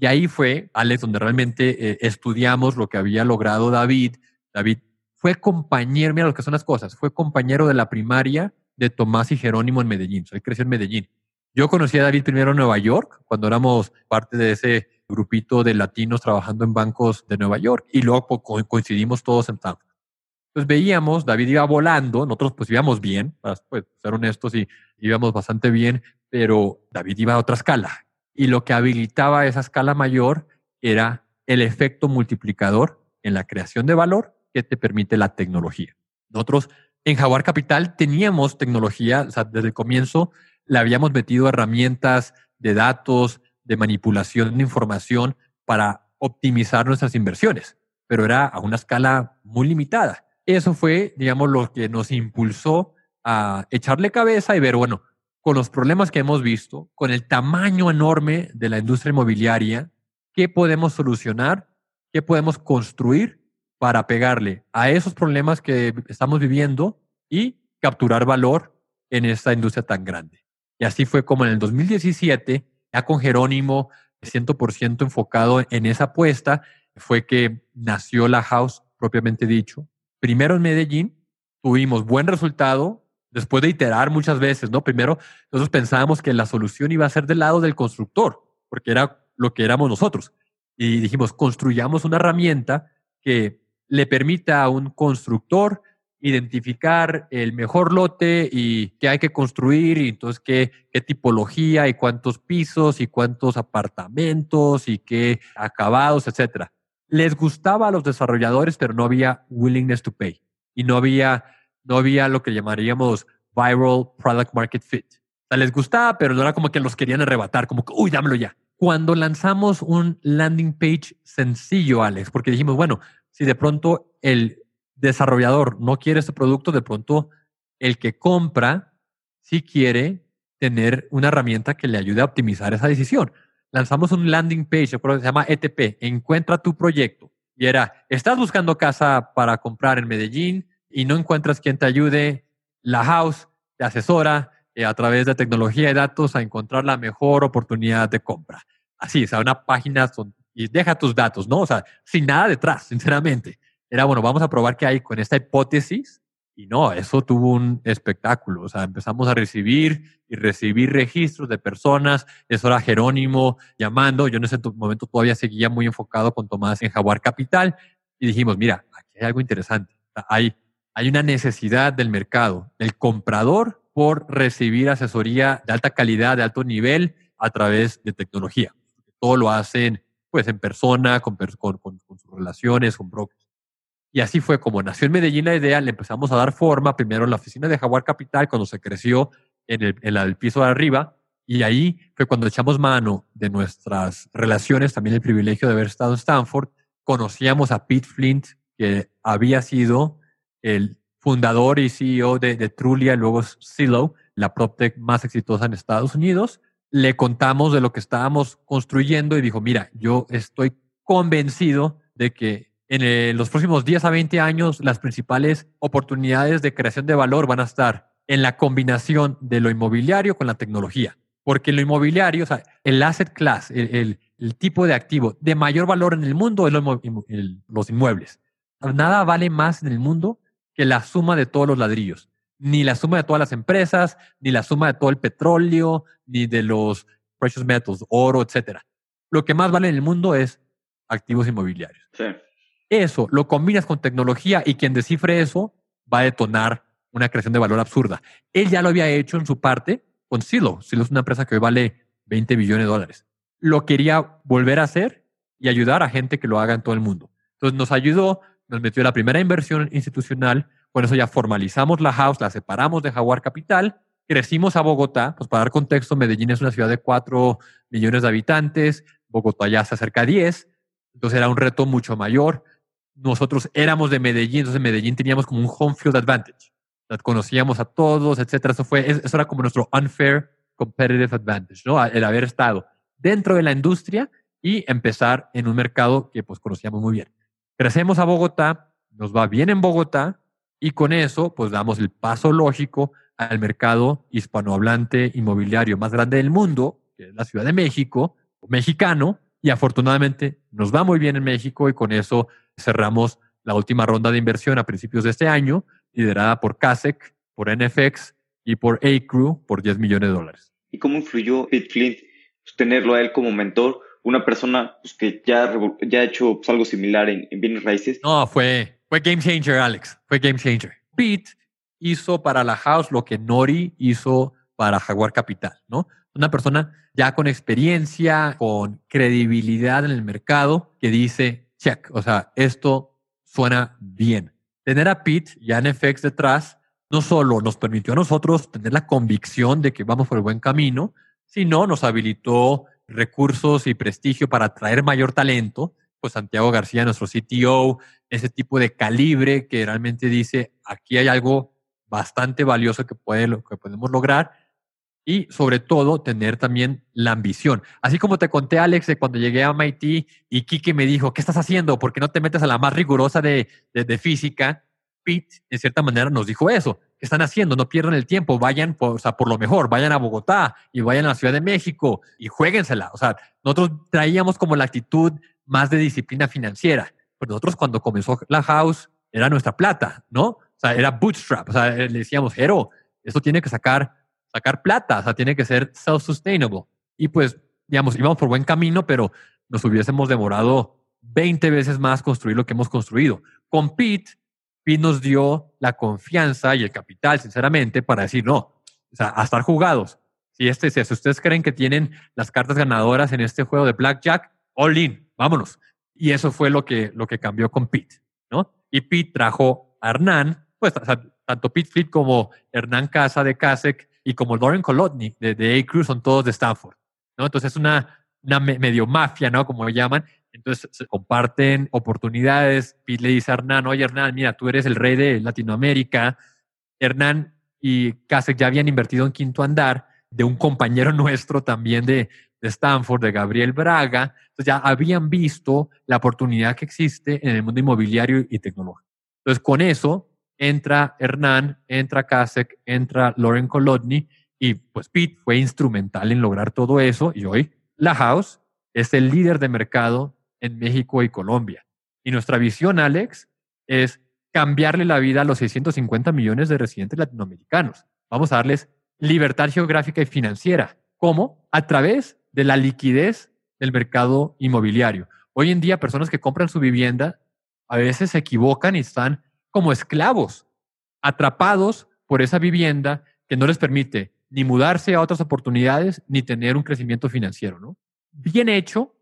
Y ahí fue, Alex, donde realmente eh, estudiamos lo que había logrado David. David fue compañero, mira lo que son las cosas, fue compañero de la primaria de Tomás y Jerónimo en Medellín. Él creció en Medellín. Yo conocí a David primero en Nueva York, cuando éramos parte de ese grupito de latinos trabajando en bancos de Nueva York, y luego coincidimos todos en Stanford. Entonces veíamos, David iba volando, nosotros pues íbamos bien, para pues, ser honestos, y íbamos bastante bien, pero David iba a otra escala y lo que habilitaba esa escala mayor era el efecto multiplicador en la creación de valor que te permite la tecnología. Nosotros en Jaguar Capital teníamos tecnología, o sea, desde el comienzo le habíamos metido herramientas de datos, de manipulación de información para optimizar nuestras inversiones, pero era a una escala muy limitada. Eso fue, digamos, lo que nos impulsó a echarle cabeza y ver, bueno, con los problemas que hemos visto, con el tamaño enorme de la industria inmobiliaria, ¿qué podemos solucionar? ¿Qué podemos construir para pegarle a esos problemas que estamos viviendo y capturar valor en esta industria tan grande? Y así fue como en el 2017, ya con Jerónimo 100% enfocado en esa apuesta, fue que nació la house propiamente dicho. Primero en Medellín, tuvimos buen resultado, después de iterar muchas veces, ¿no? Primero, nosotros pensábamos que la solución iba a ser del lado del constructor, porque era lo que éramos nosotros. Y dijimos, construyamos una herramienta que le permita a un constructor identificar el mejor lote y qué hay que construir y entonces qué, qué tipología y cuántos pisos y cuántos apartamentos y qué acabados, etcétera. Les gustaba a los desarrolladores, pero no había willingness to pay y no había no había lo que llamaríamos viral product market fit. O sea, les gustaba, pero no era como que los querían arrebatar, como que, uy, dámelo ya. Cuando lanzamos un landing page sencillo, Alex, porque dijimos, bueno, si de pronto el desarrollador no quiere este producto, de pronto el que compra sí quiere tener una herramienta que le ayude a optimizar esa decisión. Lanzamos un landing page, se llama ETP, Encuentra tu proyecto. Y era, ¿estás buscando casa para comprar en Medellín? Y no encuentras quien te ayude, la house te asesora eh, a través de tecnología y datos a encontrar la mejor oportunidad de compra. Así, o sea, una página y deja tus datos, ¿no? O sea, sin nada detrás, sinceramente. Era, bueno, vamos a probar qué hay con esta hipótesis. Y no, eso tuvo un espectáculo. O sea, empezamos a recibir y recibir registros de personas. Eso era Jerónimo llamando. Yo en ese momento todavía seguía muy enfocado con Tomás en Jaguar Capital. Y dijimos, mira, aquí hay algo interesante. Hay hay una necesidad del mercado, del comprador, por recibir asesoría de alta calidad, de alto nivel, a través de tecnología. Todo lo hacen pues en persona, con, con, sus relaciones, con brokers. Y así fue como nació en Medellín la idea, le empezamos a dar forma, primero en la oficina de Jaguar Capital, cuando se creció en el, en piso de arriba, y ahí fue cuando echamos mano de nuestras relaciones, también el privilegio de haber estado en Stanford, conocíamos a Pete Flint, que había sido el fundador y CEO de, de Trulia, luego Silo, la PropTech más exitosa en Estados Unidos. Le contamos de lo que estábamos construyendo y dijo, mira, yo estoy convencido de que en eh, los próximos 10 a 20 años las principales oportunidades de creación de valor van a estar en la combinación de lo inmobiliario con la tecnología. Porque lo inmobiliario, o sea, el asset class, el, el, tipo de activo de mayor valor en el mundo es los inmuebles. Nada vale más en el mundo que la suma de todos los ladrillos. Ni la suma de todas las empresas, ni la suma de todo el petróleo, ni de los precious metals, oro, etcétera. Lo que más vale en el mundo es activos inmobiliarios. Eso lo combinas con tecnología y quien descifre eso va a detonar una creación de valor absurda. Él ya lo había hecho en su parte con Silo. Silo es una empresa que hoy vale 20 billones de dólares. Lo quería volver a hacer y ayudar a gente que lo haga en todo el mundo. Entonces nos ayudó nos metió la primera inversión institucional, con eso ya formalizamos la house, la separamos de Jaguar Capital, crecimos a Bogotá, pues para dar contexto, Medellín es una ciudad de 4 millones de habitantes, Bogotá ya se acerca a 10, entonces era un reto mucho mayor. Nosotros éramos de Medellín, entonces en Medellín teníamos como un home field advantage. Conocíamos a todos, etcétera. Eso fue, eso era como nuestro unfair competitive advantage, ¿no? El haber estado dentro de la industria y empezar en un mercado que pues conocíamos muy bien. Crecemos a Bogotá, nos va bien en Bogotá y con eso pues damos el paso lógico al mercado hispanohablante inmobiliario más grande del mundo, que es la Ciudad de México, mexicano, y afortunadamente nos va muy bien en México y con eso cerramos la última ronda de inversión a principios de este año, liderada por CASEC, por NFX y por A-Crew por 10 millones de dólares. ¿Y cómo influyó Pete Flint pues, tenerlo a él como mentor? Una persona pues, que ya, ya ha hecho pues, algo similar en, en, bienes raíces. No, fue, fue game changer, Alex. Fue game changer. Pete hizo para la house lo que Nori hizo para Jaguar Capital, ¿no? Una persona ya con experiencia, con credibilidad en el mercado, que dice, check, o sea, esto suena bien. Tener a Pete ya en FX detrás no solo nos permitió a nosotros tener la convicción de que vamos por el buen camino, sino nos habilitó recursos y prestigio para atraer mayor talento. Pues Santiago García, nuestro CTO, ese tipo de calibre que realmente dice, aquí hay algo bastante valioso que, puede, que podemos lograr y sobre todo tener también la ambición. Así como te conté, Alex, de cuando llegué a MIT y Kike me dijo, ¿qué estás haciendo? ¿Por qué no te metes a la más rigurosa de, de, física? Pete, en cierta manera, nos dijo eso. ¿Qué están haciendo? No pierdan el tiempo, vayan por, lo mejor, vayan a Bogotá y vayan a la Ciudad de México y jueguensela. O sea, nosotros traíamos como la actitud más de disciplina financiera. Pero nosotros cuando comenzó la house era nuestra plata, ¿no? O sea, era bootstrap. O sea, le decíamos, Jero, esto tiene que sacar sacar plata, o sea, tiene que ser self-sustainable. Y pues, digamos, íbamos por buen camino, pero nos hubiésemos demorado 20 veces más construir lo que hemos construido. Con Pete, Pete nos dio la confianza y el capital, sinceramente, para decir, no, o sea, a estar jugados. Si, este, si ustedes creen que tienen las cartas ganadoras en este juego de Blackjack, all in, vámonos. Y eso fue lo que, lo que cambió con Pete, ¿no? Y Pete trajo a Hernán, pues tanto Pete Fleet como Hernán Casa de Kasek y como Lauren Kolodny de, de A-Cruz son todos de Stanford, ¿no? Entonces es una, una medio mafia, ¿no? Como llaman. Entonces se comparten oportunidades. Pete le dice a Hernán, oye Hernán, mira, tú eres el rey de Latinoamérica. Hernán y Kasek ya habían invertido en Quinto Andar de un compañero nuestro también de, de Stanford, de Gabriel Braga. Entonces ya habían visto la oportunidad que existe en el mundo inmobiliario y tecnológico. Entonces con eso entra Hernán, entra Kasek, entra Lauren Kolodny y pues Pete fue instrumental en lograr todo eso y hoy la House es el líder de mercado en México y Colombia. Y nuestra visión, Alex, es cambiarle la vida a los 650 millones de residentes latinoamericanos. Vamos a darles libertad geográfica y financiera. ¿Cómo? A través de la liquidez del mercado inmobiliario. Hoy en día, personas que compran su vivienda a veces se equivocan y están como esclavos, atrapados por esa vivienda que no les permite ni mudarse a otras oportunidades ni tener un crecimiento financiero. ¿no? Bien hecho,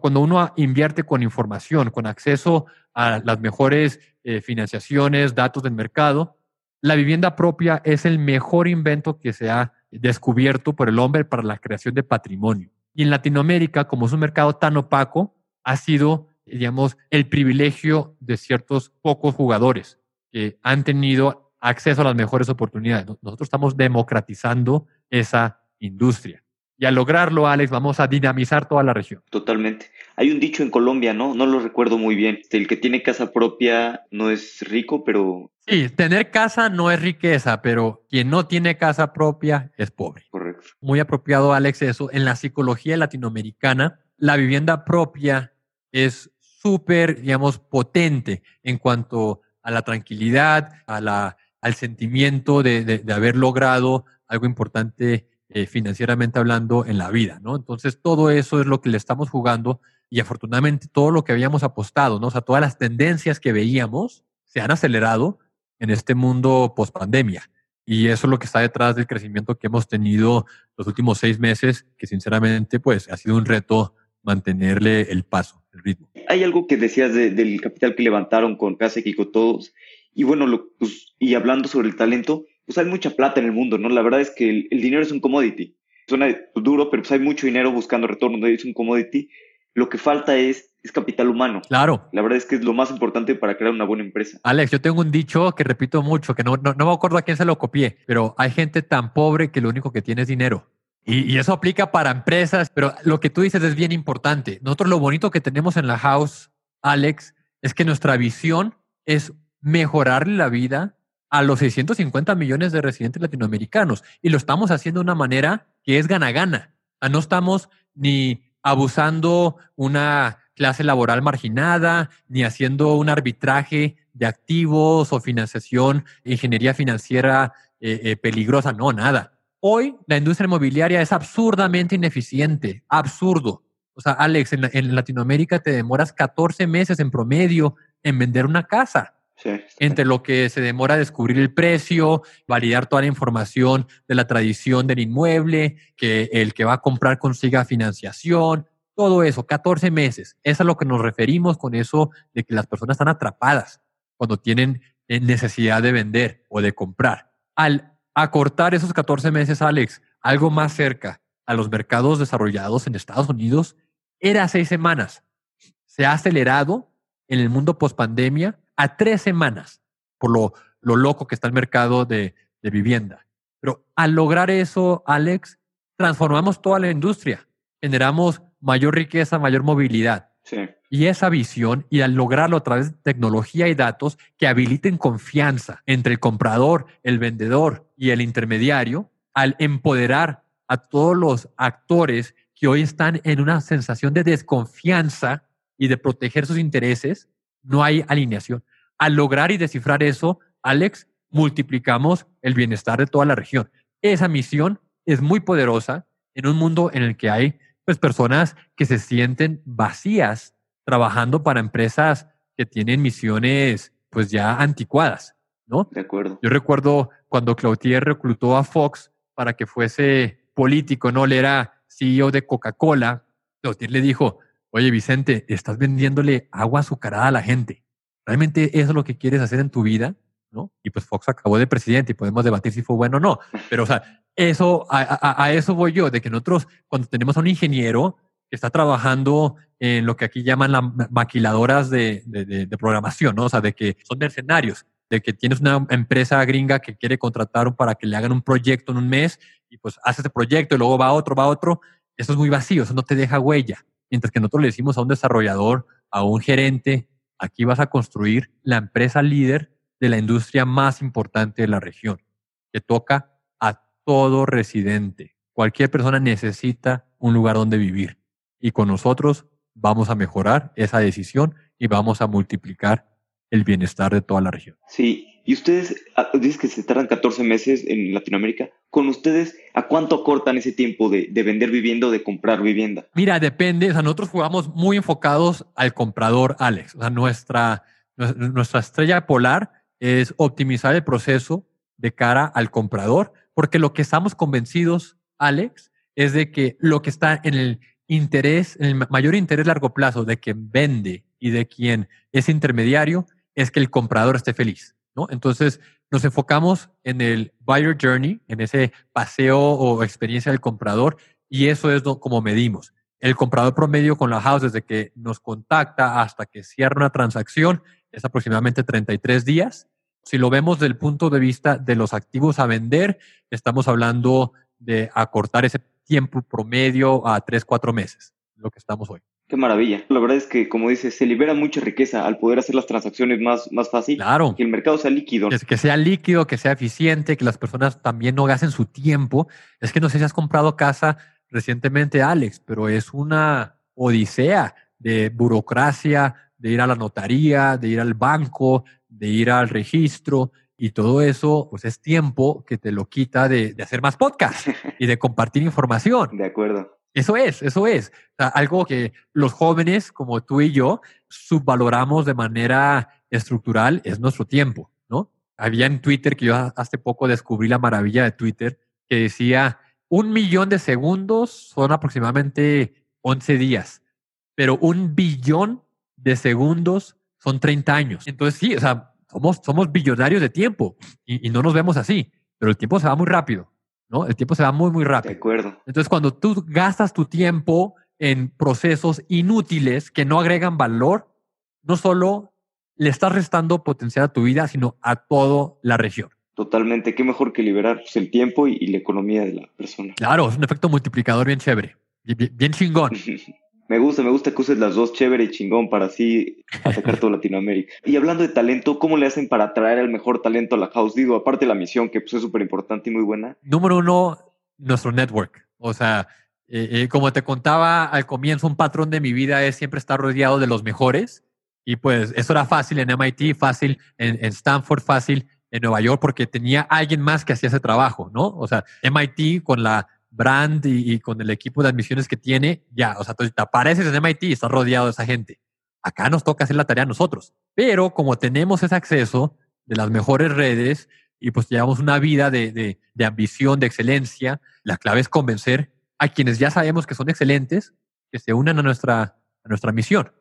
cuando uno invierte con información, con acceso a las mejores eh, financiaciones, datos del mercado, la vivienda propia es el mejor invento que se ha descubierto por el hombre para la creación de patrimonio. Y en Latinoamérica, como es un mercado tan opaco, ha sido digamos, el privilegio de ciertos pocos jugadores que han tenido acceso a las mejores oportunidades. Nosotros estamos democratizando esa industria. Y al lograrlo, Alex, vamos a dinamizar toda la región. Totalmente. Hay un dicho en Colombia, ¿no? No lo recuerdo muy bien. El que tiene casa propia no es rico, pero... Sí, tener casa no es riqueza, pero quien no tiene casa propia es pobre. Correcto. Muy apropiado, Alex, eso. En la psicología latinoamericana, la vivienda propia es súper, digamos, potente en cuanto a la tranquilidad, a la, al sentimiento de, de, haber logrado algo importante eh, financieramente hablando en la vida, ¿no? Entonces, todo eso es lo que le estamos jugando y afortunadamente todo lo que habíamos apostado, ¿no? O sea, todas las tendencias que veíamos se han acelerado en este mundo post pandemia. Y eso es lo que está detrás del crecimiento que hemos tenido los últimos seis meses, que sinceramente, pues, ha sido un reto mantenerle el paso, el ritmo. Hay algo que decías del capital que levantaron con Kasek y con todos. Y bueno, pues, y hablando sobre el talento, pues hay mucha plata en el mundo, ¿no? La verdad es que el, dinero es un commodity. Suena duro, pero pues hay mucho dinero buscando retorno, es un commodity. Lo que falta es, es capital humano. Claro. La verdad es que es lo más importante para crear una buena empresa. Alex, yo tengo un dicho que repito mucho, que no, no, no me acuerdo a quién se lo copié, pero hay gente tan pobre que lo único que tiene es dinero. Y, eso aplica para empresas, pero lo que tú dices es bien importante. Nosotros lo bonito que tenemos en la house, Alex, es que nuestra visión es mejorarle la vida a los 650 millones de residentes latinoamericanos. Y lo estamos haciendo de una manera que es gana-gana. No estamos ni abusando una clase laboral marginada, ni haciendo un arbitraje de activos o financiación, ingeniería financiera eh, eh, peligrosa. No, nada Hoy la industria inmobiliaria es absurdamente ineficiente, absurdo. O sea, Alex, en, Latinoamérica te demoras 14 meses en promedio en vender una casa. Entre lo que se demora descubrir el precio, validar toda la información de la tradición del inmueble, que el que va a comprar consiga financiación, todo eso, 14 meses. Es a lo que nos referimos con eso de que las personas están atrapadas cuando tienen eh, necesidad de vender o de comprar. Al acortar esos 14 meses, Alex, algo más cerca a los mercados desarrollados en Estados Unidos, era seis semanas. Se ha acelerado en el mundo post pandemia a tres semanas por lo, lo loco que está el mercado de, de vivienda. Pero al lograr eso, Alex, transformamos toda la industria, generamos mayor riqueza, mayor movilidad. Y esa visión, y al lograrlo a través de tecnología y datos que habiliten confianza entre el comprador, el vendedor y el intermediario, al empoderar a todos los actores que hoy están en una sensación de desconfianza y de proteger sus intereses, no hay alineación. Al lograr y descifrar eso, Alex, multiplicamos el bienestar de toda la región. Esa misión es muy poderosa en un mundo en el que hay pues, personas que se sienten vacías trabajando para empresas que tienen misiones pues ya anticuadas, ¿no? De acuerdo. Yo recuerdo cuando Cloutier reclutó a Fox para que fuese político, ¿no? Le era CEO de Coca-Cola. Cloutier le dijo, oye Vicente, estás vendiéndole agua azucarada a la gente. ¿Realmente eso es lo que quieres hacer en tu vida? ¿No? Y pues Fox acabó de presidente y podemos debatir si fue bueno o no. Pero, o sea, eso, a, eso voy yo, de que nosotros, cuando tenemos a un ingeniero que está trabajando en lo que aquí llaman las maquiladoras de, de, programación. O sea, de que son mercenarios, de que tienes una empresa gringa que quiere contratar para que le hagan un proyecto en un mes y pues hace ese proyecto y luego va otro, va otro. Eso es muy vacío, eso no te deja huella. Mientras que nosotros le decimos a un desarrollador, a un gerente, aquí vas a construir la empresa líder de la industria más importante de la región, que toca a todo residente. Cualquier persona necesita un lugar donde vivir. Y con nosotros vamos a mejorar esa decisión y vamos a multiplicar el bienestar de toda la región. Sí, y ustedes, ah, dices que se tardan 14 meses en Latinoamérica. ¿Con ustedes a cuánto cortan ese tiempo de, de vender vivienda o de comprar vivienda? Mira, depende. O sea, nosotros jugamos muy enfocados al comprador, Alex. O sea, nuestra, nuestra estrella polar es optimizar el proceso de cara al comprador, porque lo que estamos convencidos, Alex, es de que lo que está en el interés, en el mayor interés largo plazo de quien vende y de quien es intermediario, es que el comprador esté feliz. ¿No? Entonces, nos enfocamos en el buyer journey, en ese paseo o experiencia del comprador, y eso es como medimos. El comprador promedio con la house, desde que nos contacta hasta que cierra una transacción, es aproximadamente 33 días. Si lo vemos desde el punto de vista de los activos a vender, estamos hablando de acortar ese tiempo promedio a 3, 4 meses, lo que estamos hoy. Qué maravilla. La verdad es que, como dices, se libera mucha riqueza al poder hacer las transacciones más, más fácil. Claro. Que el mercado sea líquido. que sea líquido, que sea eficiente, que las personas también no gasten su tiempo. Es que no sé si has comprado casa recientemente, Alex, pero es una odisea de burocracia, de ir a la notaría, de ir al banco, de ir al registro. Y todo eso, pues es tiempo que te lo quita de, de hacer más podcast y de compartir información. De acuerdo. Eso es, eso es. algo que los jóvenes como tú y yo subvaloramos de manera estructural es nuestro tiempo, ¿no? Había en Twitter que yo hace poco descubrí la maravilla de Twitter que decía un millón de segundos son aproximadamente 11 días, pero un billón de segundos son 30 años. Entonces sí, o sea, somos, somos billonarios de tiempo y no nos vemos así, pero el tiempo se va muy rápido. ¿No? El tiempo se va muy, muy rápido. De acuerdo. Entonces, cuando tú gastas tu tiempo en procesos inútiles que no agregan valor, no solo le estás restando potencial a tu vida, sino a toda la región. Totalmente. Qué mejor que liberar pues, el tiempo y, la economía de la persona. Claro, es un efecto multiplicador bien chévere. bien chingón. Me gusta, me gusta que uses las dos chévere y chingón para así atacar toda Latinoamérica. Y hablando de talento, ¿cómo le hacen para atraer el mejor talento a la house? Digo, aparte de la misión, que pues, es súper importante y muy buena. Número uno, nuestro network. O sea, eh, eh, como te contaba al comienzo, un patrón de mi vida es siempre estar rodeado de los mejores. Y pues eso era fácil en MIT, fácil en, en Stanford, fácil en Nueva York, porque tenía alguien más que hacía ese trabajo, ¿no? O sea, MIT con la brand y, con el equipo de admisiones que tiene, ya, o sea, te apareces en MIT y estás rodeado de esa gente. acá nos toca hacer la tarea a nosotros. Pero como tenemos ese acceso de las mejores redes y pues llevamos una vida de, de, de ambición, de excelencia, la clave es convencer a quienes ya sabemos que son excelentes que se unan a nuestra, a nuestra misión,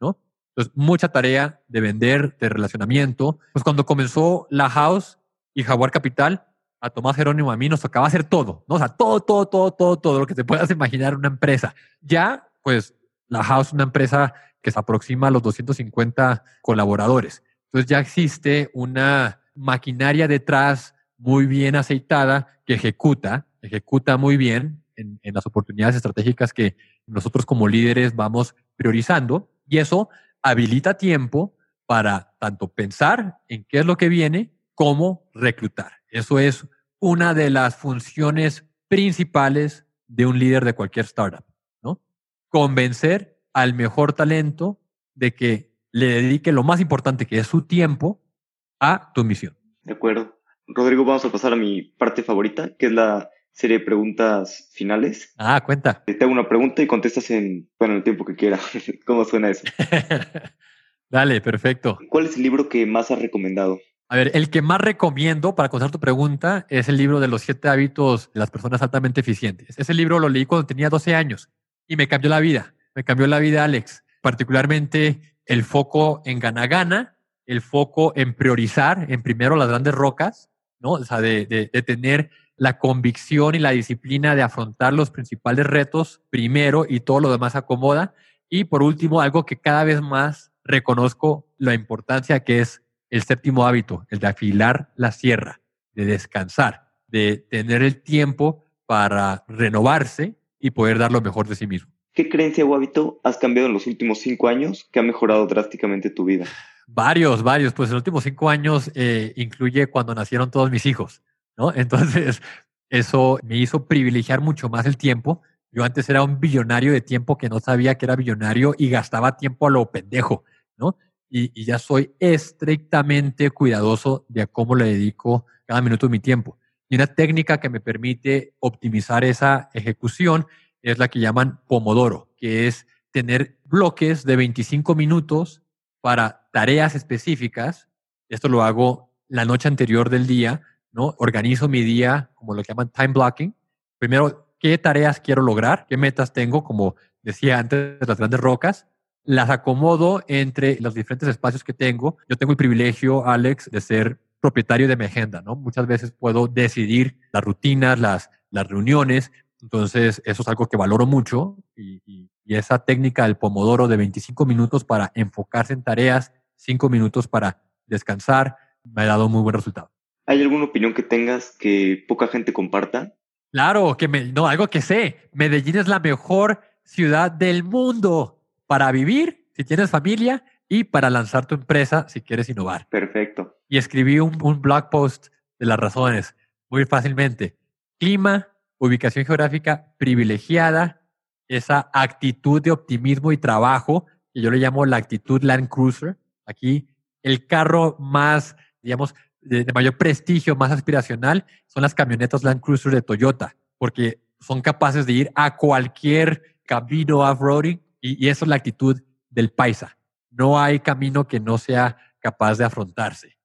¿no? Entonces, mucha tarea de vender, de relacionamiento. Pues cuando comenzó La House y Jaguar Capital, a Tomás Jerónimo a mí nos tocaba hacer todo, ¿no? O sea, todo, todo, todo, todo, todo lo que te puedas imaginar una empresa. Ya, pues, La House es una empresa que se aproxima a los 250 colaboradores. Entonces ya existe una maquinaria detrás muy bien aceitada que ejecuta, ejecuta muy bien en, en, las oportunidades estratégicas que nosotros como líderes vamos priorizando y eso habilita tiempo para tanto pensar en qué es lo que viene como reclutar. Eso es una de las funciones principales de un líder de cualquier startup, ¿no? Convencer al mejor talento de que le dedique lo más importante que es su tiempo a tu misión. De acuerdo. Rodrigo, vamos a pasar a mi parte favorita, que es la serie de preguntas finales. Ah, cuenta. Te hago una pregunta y contestas en, bueno, el tiempo que quiera. ¿Cómo suena eso? Dale, perfecto. ¿Cuál es el libro que más has recomendado? A ver, el que más recomiendo para contestar tu pregunta es el libro de los siete hábitos de las personas altamente eficientes. Ese libro lo leí cuando tenía 12 años y me cambió la vida. Me cambió la vida, Alex. Particularmente el foco en gana-gana, el foco en priorizar en primero las grandes rocas, ¿no? O sea, de, de, de tener la convicción y la disciplina de afrontar los principales retos primero y todo lo demás acomoda. Y por último, algo que cada vez más reconozco la importancia que es el séptimo hábito, el de afilar la sierra, de descansar, de tener el tiempo para renovarse y poder dar lo mejor de sí mismo. ¿Qué creencia o hábito has cambiado en los últimos cinco años que ha mejorado drásticamente tu vida? Varios, varios. Pues en los últimos cinco años eh, incluye cuando nacieron todos mis hijos, ¿no? Entonces, eso me hizo privilegiar mucho más el tiempo. Yo antes era un billonario de tiempo que no sabía que era billonario y gastaba tiempo a lo pendejo, ¿no? Y, ya soy estrictamente cuidadoso de cómo le dedico cada minuto de mi tiempo. Y una técnica que me permite optimizar esa ejecución es la que llaman Pomodoro, que es tener bloques de 25 minutos para tareas específicas. Esto lo hago la noche anterior del día, ¿no? Organizo mi día como lo llaman time blocking. Primero, ¿qué tareas quiero lograr? ¿Qué metas tengo? Como decía antes, las grandes rocas. Las acomodo entre los diferentes espacios que tengo. Yo tengo el privilegio, Alex, de ser propietario de mi agenda, ¿no? Muchas veces puedo decidir las rutinas, las, las reuniones, entonces, eso es algo que valoro mucho y, y, y, esa técnica del pomodoro de 25 minutos para enfocarse en tareas, 5 minutos para descansar, me ha dado muy buen resultado. ¿Hay alguna opinión que tengas que poca gente comparta? Claro, que me, no, algo que sé. Medellín es la mejor ciudad del mundo para vivir, si tienes familia, y para lanzar tu empresa si quieres innovar. Perfecto. Y escribí un, un blog post de las razones muy fácilmente. Clima, ubicación geográfica privilegiada, esa actitud de optimismo y trabajo, que yo le llamo la actitud Land Cruiser. Aquí el carro más, digamos, de, de, mayor prestigio, más aspiracional, son las camionetas Land Cruiser de Toyota, porque son capaces de ir a cualquier camino off-roading y, y eso es la actitud del paisa. No hay camino que no sea capaz de afrontarse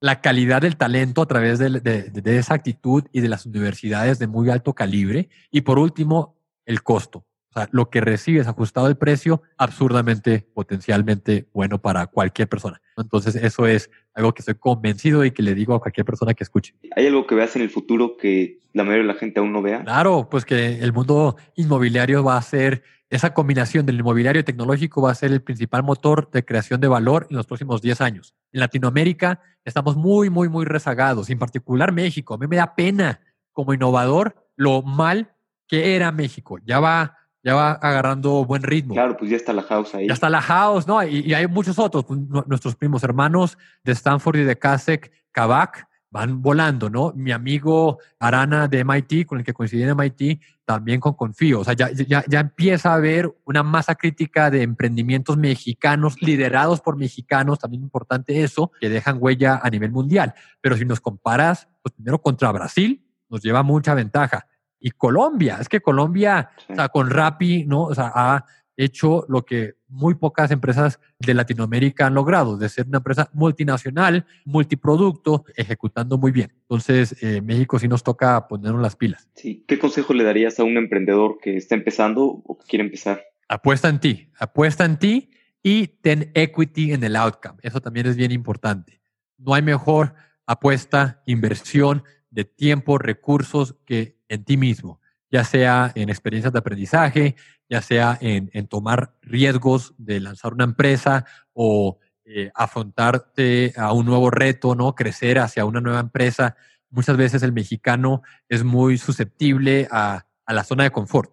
la calidad del talento a través de, esa actitud y de las universidades de muy alto calibre. Y por último, el costo. O sea, lo que recibes ajustado el precio, absurdamente, potencialmente bueno para cualquier persona. Entonces, eso es algo que estoy convencido y que le digo a cualquier persona que escuche. ¿Hay algo que veas en el futuro que la mayoría de la gente aún no vea? Claro, pues que el mundo inmobiliario va a ser esa combinación del inmobiliario tecnológico va a ser el principal motor de creación de valor en los próximos 10 años. En Latinoamérica estamos muy, muy, muy rezagados, en particular México. A mí me da pena como innovador lo mal que era México. Ya va, ya va agarrando buen ritmo. Claro, pues ya está la house ahí. Ya está la house, ¿no? Y, y hay muchos otros, pues, nuestros primos hermanos de Stanford y de Kasek, Kavak, van volando, ¿no? Mi amigo Arana de MIT, con el que coincidí en MIT, también con Confío. O sea, ya, ya, ya empieza a haber una masa crítica de emprendimientos mexicanos liderados por mexicanos, también importante eso, que dejan huella a nivel mundial. Pero si nos comparas, pues primero contra Brasil, nos lleva mucha ventaja. Y Colombia, es que Colombia, sí. o sea, con Rappi, ¿no? O sea, ha hecho lo que muy pocas empresas de Latinoamérica han logrado, de ser una empresa multinacional, multiproducto, ejecutando muy bien. Entonces, eh, México sí nos toca ponernos las pilas. Sí. ¿Qué consejo le darías a un emprendedor que está empezando o que quiere empezar? Apuesta en ti, apuesta en ti y ten equity en el outcome. Eso también es bien importante. No hay mejor apuesta, inversión de tiempo, recursos que en ti mismo, ya sea en experiencias de aprendizaje, ya sea en, tomar riesgos de lanzar una empresa o eh, afrontarte a un nuevo reto, ¿no? Crecer hacia una nueva empresa. Muchas veces el mexicano es muy susceptible a, a la zona de confort,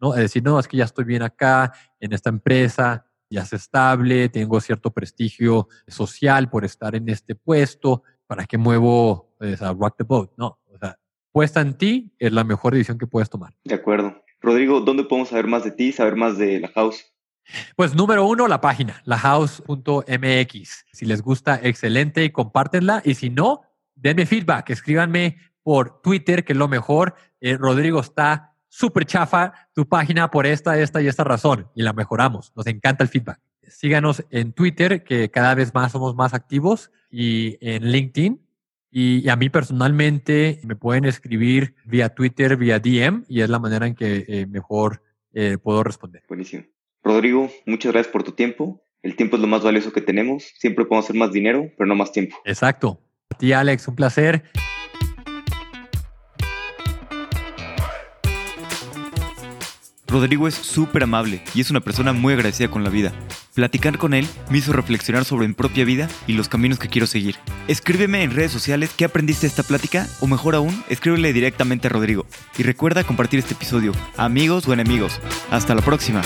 ¿no? Es decir, no, es que ya estoy bien acá, en esta empresa, ya es estable, tengo cierto prestigio social por estar en este puesto, ¿para qué muevo pues, a rock the boat? No, puesta en ti es la mejor decisión que puedes tomar. De acuerdo. Rodrigo, ¿dónde podemos saber más de ti, saber más de la house? Pues número uno, la página, lahouse.mx. Si les gusta, excelente y compártenla. Y si no, denme feedback, escríbanme por Twitter, que es lo mejor. Eh, Rodrigo está súper chafa tu página por esta, esta y esta razón y la mejoramos. Nos encanta el feedback. Síganos en Twitter, que cada vez más somos más activos, y en LinkedIn. Y, a mí personalmente me pueden escribir vía Twitter, vía DM, y es la manera en que eh, mejor eh, puedo responder. Buenísimo. Rodrigo, muchas gracias por tu tiempo. El tiempo es lo más valioso que tenemos. Siempre podemos hacer más dinero, pero no más tiempo. Exacto. A ti, Alex, un placer. Rodrigo es súper amable y es una persona muy agradecida con la vida. Platicar con él me hizo reflexionar sobre mi propia vida y los caminos que quiero seguir. Escríbeme en redes sociales qué aprendiste de esta plática o mejor aún, escríbele directamente a Rodrigo. Y recuerda compartir este episodio, amigos o enemigos. Hasta la próxima.